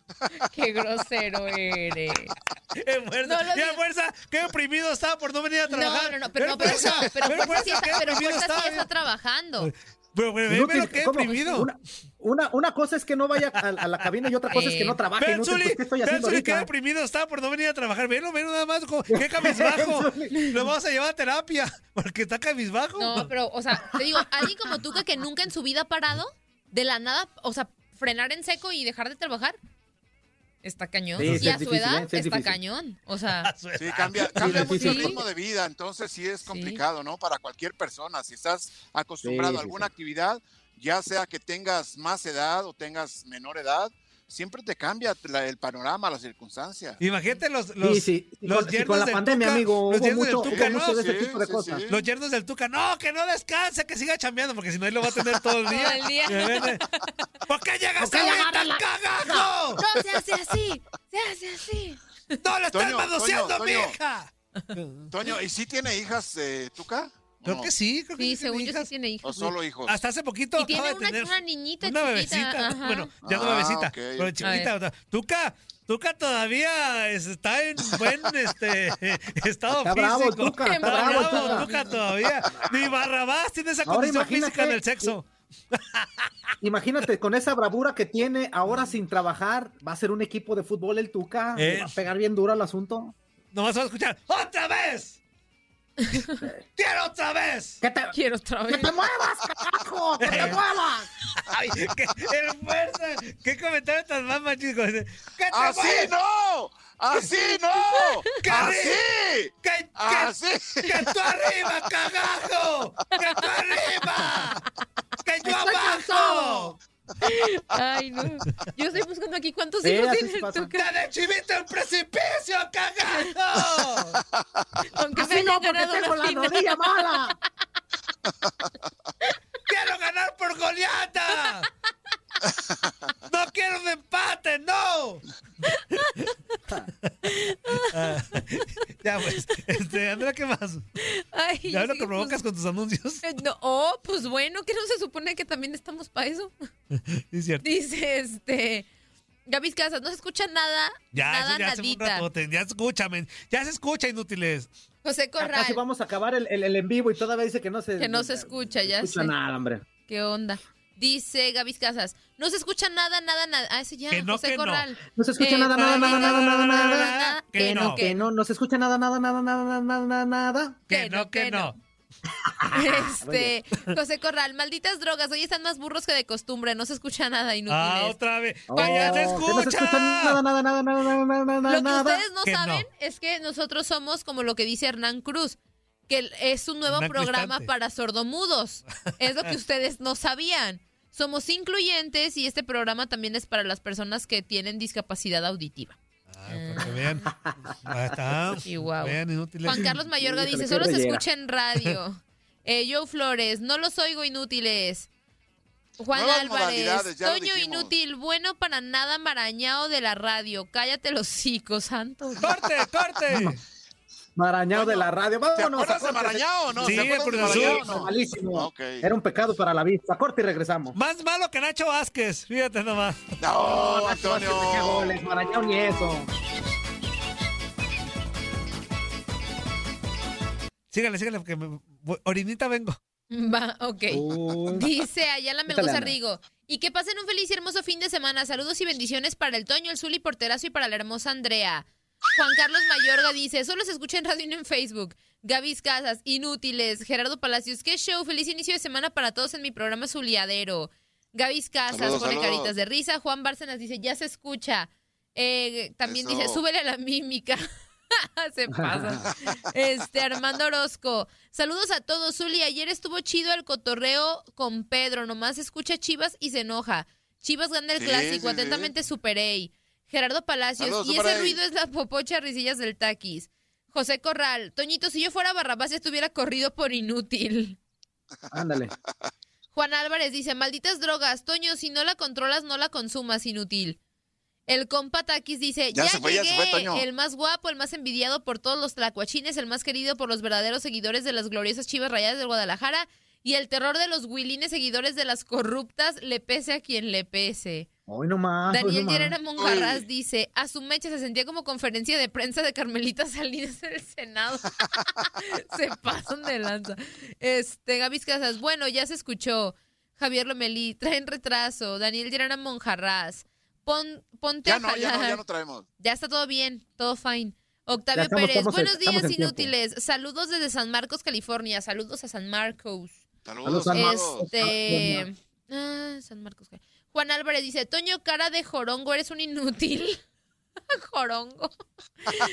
[SPEAKER 5] Qué grosero eres.
[SPEAKER 1] ¡Qué fuerza!
[SPEAKER 5] No
[SPEAKER 1] ¡Qué fuerza! ¡Qué deprimido estaba por no venir a trabajar!
[SPEAKER 5] No, no, no, pero, no, pero,
[SPEAKER 1] fuerza,
[SPEAKER 5] no, pero
[SPEAKER 1] ve
[SPEAKER 5] Fuerza sí
[SPEAKER 1] fuerza,
[SPEAKER 5] está,
[SPEAKER 1] qué
[SPEAKER 5] pero Fuerza sí
[SPEAKER 1] estaba.
[SPEAKER 5] está trabajando.
[SPEAKER 1] Pero, pero, que he
[SPEAKER 3] ¿cómo?
[SPEAKER 1] deprimido.
[SPEAKER 3] Una, una, una cosa es que no vaya a, a la cabina y otra cosa es que no trabaje. Inútil,
[SPEAKER 1] Zuli,
[SPEAKER 3] pues, ¿qué estoy
[SPEAKER 1] vean,
[SPEAKER 3] haciendo
[SPEAKER 1] Zuli, qué deprimido estaba por no venir a trabajar. Velo, velo nada más. Qué cabizbajo. Lo vamos a llevar a terapia porque está cabizbajo.
[SPEAKER 5] No, pero, o sea, te digo, alguien como tú que, que nunca en su vida ha parado, de la nada, o sea, frenar en seco y dejar de trabajar, está cañón.
[SPEAKER 3] Sí,
[SPEAKER 5] y a su
[SPEAKER 3] difícil,
[SPEAKER 5] edad está
[SPEAKER 3] difícil.
[SPEAKER 5] cañón. O sea,
[SPEAKER 4] Sí, cambia, cambia
[SPEAKER 3] sí,
[SPEAKER 4] mucho el ritmo de vida, entonces sí es complicado, ¿no? Para cualquier persona, si estás acostumbrado
[SPEAKER 3] Sí,
[SPEAKER 4] a alguna
[SPEAKER 3] sí.
[SPEAKER 4] actividad, ya sea que tengas más edad o tengas menor edad, siempre te cambia la- el panorama, las circunstancias.
[SPEAKER 1] Imagínate los, los,
[SPEAKER 3] Sí, sí. Y
[SPEAKER 1] los
[SPEAKER 3] con, la
[SPEAKER 1] del
[SPEAKER 3] pandemia,
[SPEAKER 1] Tuca,
[SPEAKER 3] amigo,
[SPEAKER 1] los yernos del Tuca, ¿no?
[SPEAKER 3] mucho de ese
[SPEAKER 4] Sí,
[SPEAKER 3] tipo de
[SPEAKER 4] sí,
[SPEAKER 3] cosas.
[SPEAKER 4] sí.
[SPEAKER 1] Los yernos del Tuca, no, que no descanse, que siga chambeando, porque si no, él lo va a tener todo el día.
[SPEAKER 5] El
[SPEAKER 1] ¿Por qué llegas
[SPEAKER 3] ¿Por qué
[SPEAKER 1] ahorita,
[SPEAKER 3] llegas?
[SPEAKER 1] cagajo?
[SPEAKER 5] no se hace así, se hace así.
[SPEAKER 1] ¡No le estás manoseando,
[SPEAKER 4] Toño, Toño.
[SPEAKER 1] mija!
[SPEAKER 4] Toño, ¿y si tiene hijas, eh, Tuca? ¿O
[SPEAKER 1] Creo
[SPEAKER 4] no?
[SPEAKER 1] que sí, creo que
[SPEAKER 5] Sí,
[SPEAKER 1] sí
[SPEAKER 5] según yo sí tiene
[SPEAKER 4] ¿O
[SPEAKER 5] hijos.
[SPEAKER 4] solo hijos?
[SPEAKER 1] Hasta hace poquito
[SPEAKER 5] Y tiene
[SPEAKER 1] acaba de
[SPEAKER 5] una,
[SPEAKER 1] tener
[SPEAKER 5] una niñita
[SPEAKER 1] una
[SPEAKER 5] chiquita.
[SPEAKER 1] bebecita.
[SPEAKER 5] ajá.
[SPEAKER 1] Bueno, ya no
[SPEAKER 4] Ah,
[SPEAKER 1] bebecita,
[SPEAKER 4] ok.
[SPEAKER 1] pero chiquita. o sea, Tuca, Tuca todavía es- está en buen este, estado
[SPEAKER 3] Está bravo,
[SPEAKER 1] físico.
[SPEAKER 3] Tuca,
[SPEAKER 5] está
[SPEAKER 1] está
[SPEAKER 5] bravo,
[SPEAKER 1] bravo,
[SPEAKER 3] Tuca.
[SPEAKER 1] Tuca todavía. Ni Barrabás tiene esa
[SPEAKER 3] Ahora
[SPEAKER 1] condición física en el sexo.
[SPEAKER 3] Imagínate, con esa bravura que tiene ahora sin trabajar, va a ser un equipo de fútbol el Tuca.
[SPEAKER 1] Eh.
[SPEAKER 3] Va a pegar bien duro al asunto.
[SPEAKER 1] Nomás vamos a escuchar ¡Otra vez! ¡Quiero otra vez!
[SPEAKER 3] ¡Que te,
[SPEAKER 5] Quiero otra vez.
[SPEAKER 3] que te muevas, carajo! ¡Que te muevas!
[SPEAKER 1] Ay, qué, el fuerza. ¿Qué comentario tan más machista? ¡Que te
[SPEAKER 4] ¡Así
[SPEAKER 1] muevas!
[SPEAKER 4] no! ¡Así no!
[SPEAKER 1] ¡Que
[SPEAKER 4] ¡Así!
[SPEAKER 1] ¡Que, que,
[SPEAKER 4] ¡Así!
[SPEAKER 1] ¡Que tú arriba, cagajo! ¡Que tú arriba! ¡Que yo
[SPEAKER 3] Estoy
[SPEAKER 1] abajo!
[SPEAKER 3] cansado.
[SPEAKER 5] Ay, no. Yo estoy buscando aquí cuántos
[SPEAKER 3] Sí,
[SPEAKER 5] hijos tiene el
[SPEAKER 3] pasa.
[SPEAKER 5] Tuca.
[SPEAKER 1] ¡Te de chivito en precipicio, cagajo!
[SPEAKER 5] Aunque
[SPEAKER 3] Así no, porque tengo la
[SPEAKER 5] final.
[SPEAKER 3] rodilla mala.
[SPEAKER 1] ¡Quiero ganar por goleada! ¡No quiero un empate, no! Ah, ya pues, este, Andrea, ¿qué más?
[SPEAKER 5] Ay,
[SPEAKER 1] ¿Ya ves lo que provocas
[SPEAKER 5] pues,
[SPEAKER 1] con tus anuncios?
[SPEAKER 5] eh, no, oh, pues bueno, que no se supone que también estamos para eso.
[SPEAKER 1] Sí, es cierto.
[SPEAKER 5] Dice este. Gaby Casas, no se escucha nada.
[SPEAKER 1] Ya,
[SPEAKER 5] nada,
[SPEAKER 1] eso ya hace un
[SPEAKER 5] nadita.
[SPEAKER 1] ratote. Ya escúchame. Ya se escucha, inútiles.
[SPEAKER 5] José
[SPEAKER 3] Casi
[SPEAKER 5] Corral,
[SPEAKER 3] vamos a acabar el, el- el en vivo y todavía dice que no se,
[SPEAKER 5] que no se escucha, ya
[SPEAKER 3] escucha
[SPEAKER 5] sé.
[SPEAKER 3] nada, hombre.
[SPEAKER 5] ¿Qué onda? Dice Gaby Casas, no se escucha nada, nada, nada. Ah, ese ya,
[SPEAKER 1] Que no,
[SPEAKER 5] José
[SPEAKER 1] que no.
[SPEAKER 5] Corral.
[SPEAKER 3] No se escucha
[SPEAKER 5] Eh,
[SPEAKER 3] nada, nada, nada, nada, nada, nada.
[SPEAKER 5] nada,
[SPEAKER 1] Que no.
[SPEAKER 3] Que no, no se escucha nada, nada, nada, nada, nada, nada, nada.
[SPEAKER 1] Que no, que no.
[SPEAKER 5] Este, José Corral, malditas drogas, hoy están más burros que de costumbre, no se escucha nada inútiles.
[SPEAKER 1] Ah, otra vez.
[SPEAKER 3] Oh,
[SPEAKER 1] ¡Que ya se
[SPEAKER 3] que no se escucha nada,
[SPEAKER 1] escucha!
[SPEAKER 3] nada, nada, nada, nada, nada,
[SPEAKER 5] Lo que
[SPEAKER 3] nada.
[SPEAKER 5] ustedes no
[SPEAKER 1] Que no.
[SPEAKER 5] saben es que nosotros somos como lo que dice Hernán Cruz, que es un nuevo
[SPEAKER 1] Hernán
[SPEAKER 5] programa
[SPEAKER 1] Cristante.
[SPEAKER 5] para sordomudos. Es lo que ustedes no sabían. Somos incluyentes y este programa también es para las personas que tienen discapacidad auditiva.
[SPEAKER 1] Ah, para que vean. Ahí está.
[SPEAKER 5] Y guau.
[SPEAKER 1] Vean, inútiles.
[SPEAKER 5] Juan Carlos Mayorga dice, solo se
[SPEAKER 3] rellena".
[SPEAKER 5] escucha en radio. Eh, Joe Flores, no los oigo inútiles. Juan
[SPEAKER 4] Nuevas
[SPEAKER 5] Álvarez, Toño inútil, bueno para nada marañado de la radio. Cállate los hocico, santo.
[SPEAKER 1] ¡Corte, corte!
[SPEAKER 3] Marañao de la radio.
[SPEAKER 4] ¿Te
[SPEAKER 3] Vámonos.
[SPEAKER 4] de
[SPEAKER 3] corte.
[SPEAKER 4] Marañao o no?
[SPEAKER 1] Sí,
[SPEAKER 4] ¿Te acuerdas
[SPEAKER 1] el
[SPEAKER 4] de. Marañao no?
[SPEAKER 3] malísimo. Era un pecado para la vista. Corte y regresamos.
[SPEAKER 1] Más malo que Nacho Vázquez. Fíjate nomás.
[SPEAKER 4] No,
[SPEAKER 3] ¿Qué
[SPEAKER 4] Antonio.
[SPEAKER 3] goles? Marañao ni eso.
[SPEAKER 1] Síganle, síganle, porque me- orinita vengo.
[SPEAKER 5] Va, ok.
[SPEAKER 3] Uy.
[SPEAKER 5] Dice Ayala Melgoza. Rigo. Y que pasen un feliz y hermoso fin de semana. Saludos y bendiciones para el Toño, el Zuli Porterazo y para la hermosa Andrea. Juan Carlos Mayorga dice, solo se escucha en radio y no en Facebook. Gavis Casas, inútiles. Gerardo Palacios, qué show. Feliz inicio de semana para todos en mi programa Zuliadero. Gavis Casas
[SPEAKER 4] Saludos,
[SPEAKER 5] pone
[SPEAKER 4] saludos.
[SPEAKER 5] caritas de risa. Juan Bárcenas dice, ya se escucha. Eh, también
[SPEAKER 4] Eso.
[SPEAKER 5] dice, súbele a la mímica. se pasa. Este, Armando Orozco. Saludos a todos, Zuli. Ayer estuvo chido el cotorreo con Pedro. Nomás escucha Chivas y se enoja. Chivas gana el
[SPEAKER 4] Sí,
[SPEAKER 5] clásico.
[SPEAKER 4] sí, sí.
[SPEAKER 5] Atentamente, Super A. Gerardo Palacios.
[SPEAKER 4] Saludos,
[SPEAKER 5] y ese ruido es la popocha risillas del taquis. José Corral. Toñito, si yo fuera Barrabás, ya estuviera corrido por inútil.
[SPEAKER 3] Ándale.
[SPEAKER 5] Juan Álvarez dice, malditas drogas, Toño, si no la controlas, no la consumas, inútil. El compa Taquis dice, ya,
[SPEAKER 4] Ya se fue, ya se
[SPEAKER 5] llegué,
[SPEAKER 4] fue, Toño.
[SPEAKER 5] el más guapo, el más envidiado por todos los tlacuachines, el más querido por los verdaderos seguidores de las gloriosas chivas rayadas de Guadalajara y el terror de los huilines seguidores de las corruptas, le pese a quien le pese.
[SPEAKER 3] Hoy nomás.
[SPEAKER 5] Daniel. Llerena Monjarras
[SPEAKER 4] Uy.
[SPEAKER 5] dice, a su mecha se sentía como conferencia de prensa de Carmelita Salinas en el Senado. se pasan de lanza. Este, Gavis Casas, bueno, ya se escuchó. Javier Lomelí, traen retraso. Daniel Llerena Monjarras. Pon, ponte
[SPEAKER 4] Ya
[SPEAKER 5] a
[SPEAKER 4] no, ya no, ya no traemos.
[SPEAKER 5] Ya está todo bien, todo fine. Octavio
[SPEAKER 3] estamos-
[SPEAKER 5] Pérez,
[SPEAKER 3] estamos
[SPEAKER 5] buenos
[SPEAKER 3] estamos
[SPEAKER 5] días
[SPEAKER 3] tiempo.
[SPEAKER 5] inútiles. Saludos desde San Marcos, California. Saludos a San Marcos.
[SPEAKER 4] Saludos,
[SPEAKER 3] San
[SPEAKER 4] saludos.
[SPEAKER 5] Este. Ah, San Marcos. Juan Álvarez dice: Toño, cara de jorongo, eres un inútil. jorongo.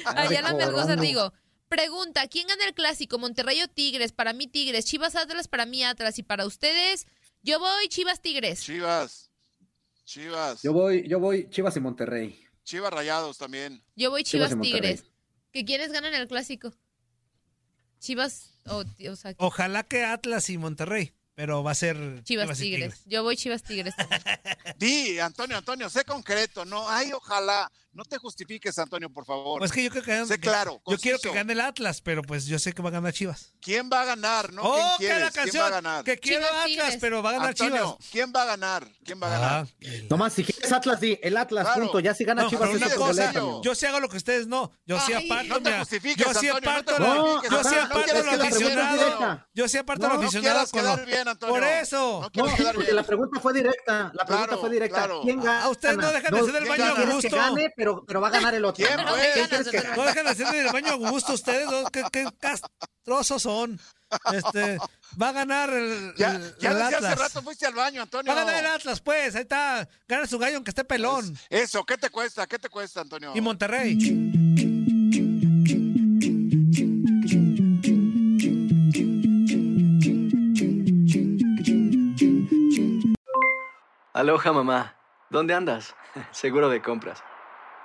[SPEAKER 5] Allá la Melgoza. Rigo. Pregunta: ¿quién gana el clásico? ¿Monterrey o Tigres? Para mí, Tigres. Chivas Atlas, para mí, Atlas. Y para ustedes, yo voy Chivas Tigres.
[SPEAKER 4] Chivas. Chivas.
[SPEAKER 3] Yo voy, yo voy Chivas y Monterrey.
[SPEAKER 4] Chivas Rayados también.
[SPEAKER 5] Yo voy
[SPEAKER 3] Chivas
[SPEAKER 5] Chivas. Tigres. ¿Que quiénes ganan el clásico? Chivas o, o sea,
[SPEAKER 1] Ojalá que Atlas y Monterrey, pero va a ser
[SPEAKER 5] Chivas,
[SPEAKER 1] y
[SPEAKER 5] Tigres. Yo voy Chivas Tigres.
[SPEAKER 4] Di, Antonio, Antonio, sé concreto. No, ay, ojalá. No te justifiques, Antonio, por favor.
[SPEAKER 1] Pues que yo creo que
[SPEAKER 4] Sé claro,
[SPEAKER 1] Yo quiero que gane el Atlas, pero pues yo sé que va a ganar Chivas.
[SPEAKER 4] ¿Quién va a ganar? No,
[SPEAKER 1] oh,
[SPEAKER 4] ¿quién
[SPEAKER 1] que la
[SPEAKER 4] quieres? ¿Quién
[SPEAKER 1] canción.
[SPEAKER 4] va a ganar?
[SPEAKER 1] Que quiero
[SPEAKER 5] Chivas,
[SPEAKER 1] Atlas, pero va a ganar
[SPEAKER 4] Antonio,
[SPEAKER 1] Chivas.
[SPEAKER 4] ¿quién va a ganar? ¿Quién va a ganar?
[SPEAKER 1] Ah,
[SPEAKER 3] Nomás, si quieres Atlas, di el Atlas,
[SPEAKER 4] Claro.
[SPEAKER 3] punto. Ya si gana
[SPEAKER 1] No,
[SPEAKER 3] Chivas, es
[SPEAKER 1] una cosa, yo sí hago lo que ustedes no. Yo sí aparto.
[SPEAKER 4] no te justifiques,
[SPEAKER 1] yo sí
[SPEAKER 4] no
[SPEAKER 1] aparto
[SPEAKER 4] justifiques,
[SPEAKER 1] yo sí
[SPEAKER 4] no
[SPEAKER 1] aparto
[SPEAKER 4] es
[SPEAKER 1] aficionado. Yo sí aparto
[SPEAKER 3] No,
[SPEAKER 1] lo
[SPEAKER 3] no
[SPEAKER 1] aficionado. Por eso.
[SPEAKER 4] No
[SPEAKER 3] No, porque la pregunta fue directa. La pregunta fue directa. ¿Quién gana?
[SPEAKER 1] Ah, ustedes no dejan de hacer el
[SPEAKER 4] ¿quién
[SPEAKER 1] baño a gusto.
[SPEAKER 3] Pero, pero va a ganar el otro.
[SPEAKER 4] ¿Quién,
[SPEAKER 5] No,
[SPEAKER 4] pues?
[SPEAKER 5] ¿quién
[SPEAKER 3] ¿Quién
[SPEAKER 5] gana?
[SPEAKER 3] quieres que
[SPEAKER 1] No dejan el baño a gusto ustedes, ¿no? ¿Qué, qué castrosos son? Este, va a ganar el,
[SPEAKER 4] Ya,
[SPEAKER 1] el-
[SPEAKER 4] ya
[SPEAKER 1] el
[SPEAKER 4] hace rato fuiste al baño, Antonio.
[SPEAKER 1] Va a ganar el Atlas, pues. Ahí está. Gana su gallo aunque esté pelón.
[SPEAKER 4] Eso, ¿qué te cuesta? ¿Qué te cuesta, Antonio?
[SPEAKER 1] Y Monterrey.
[SPEAKER 11] Aloha mamá, ¿dónde andas? Seguro de compras.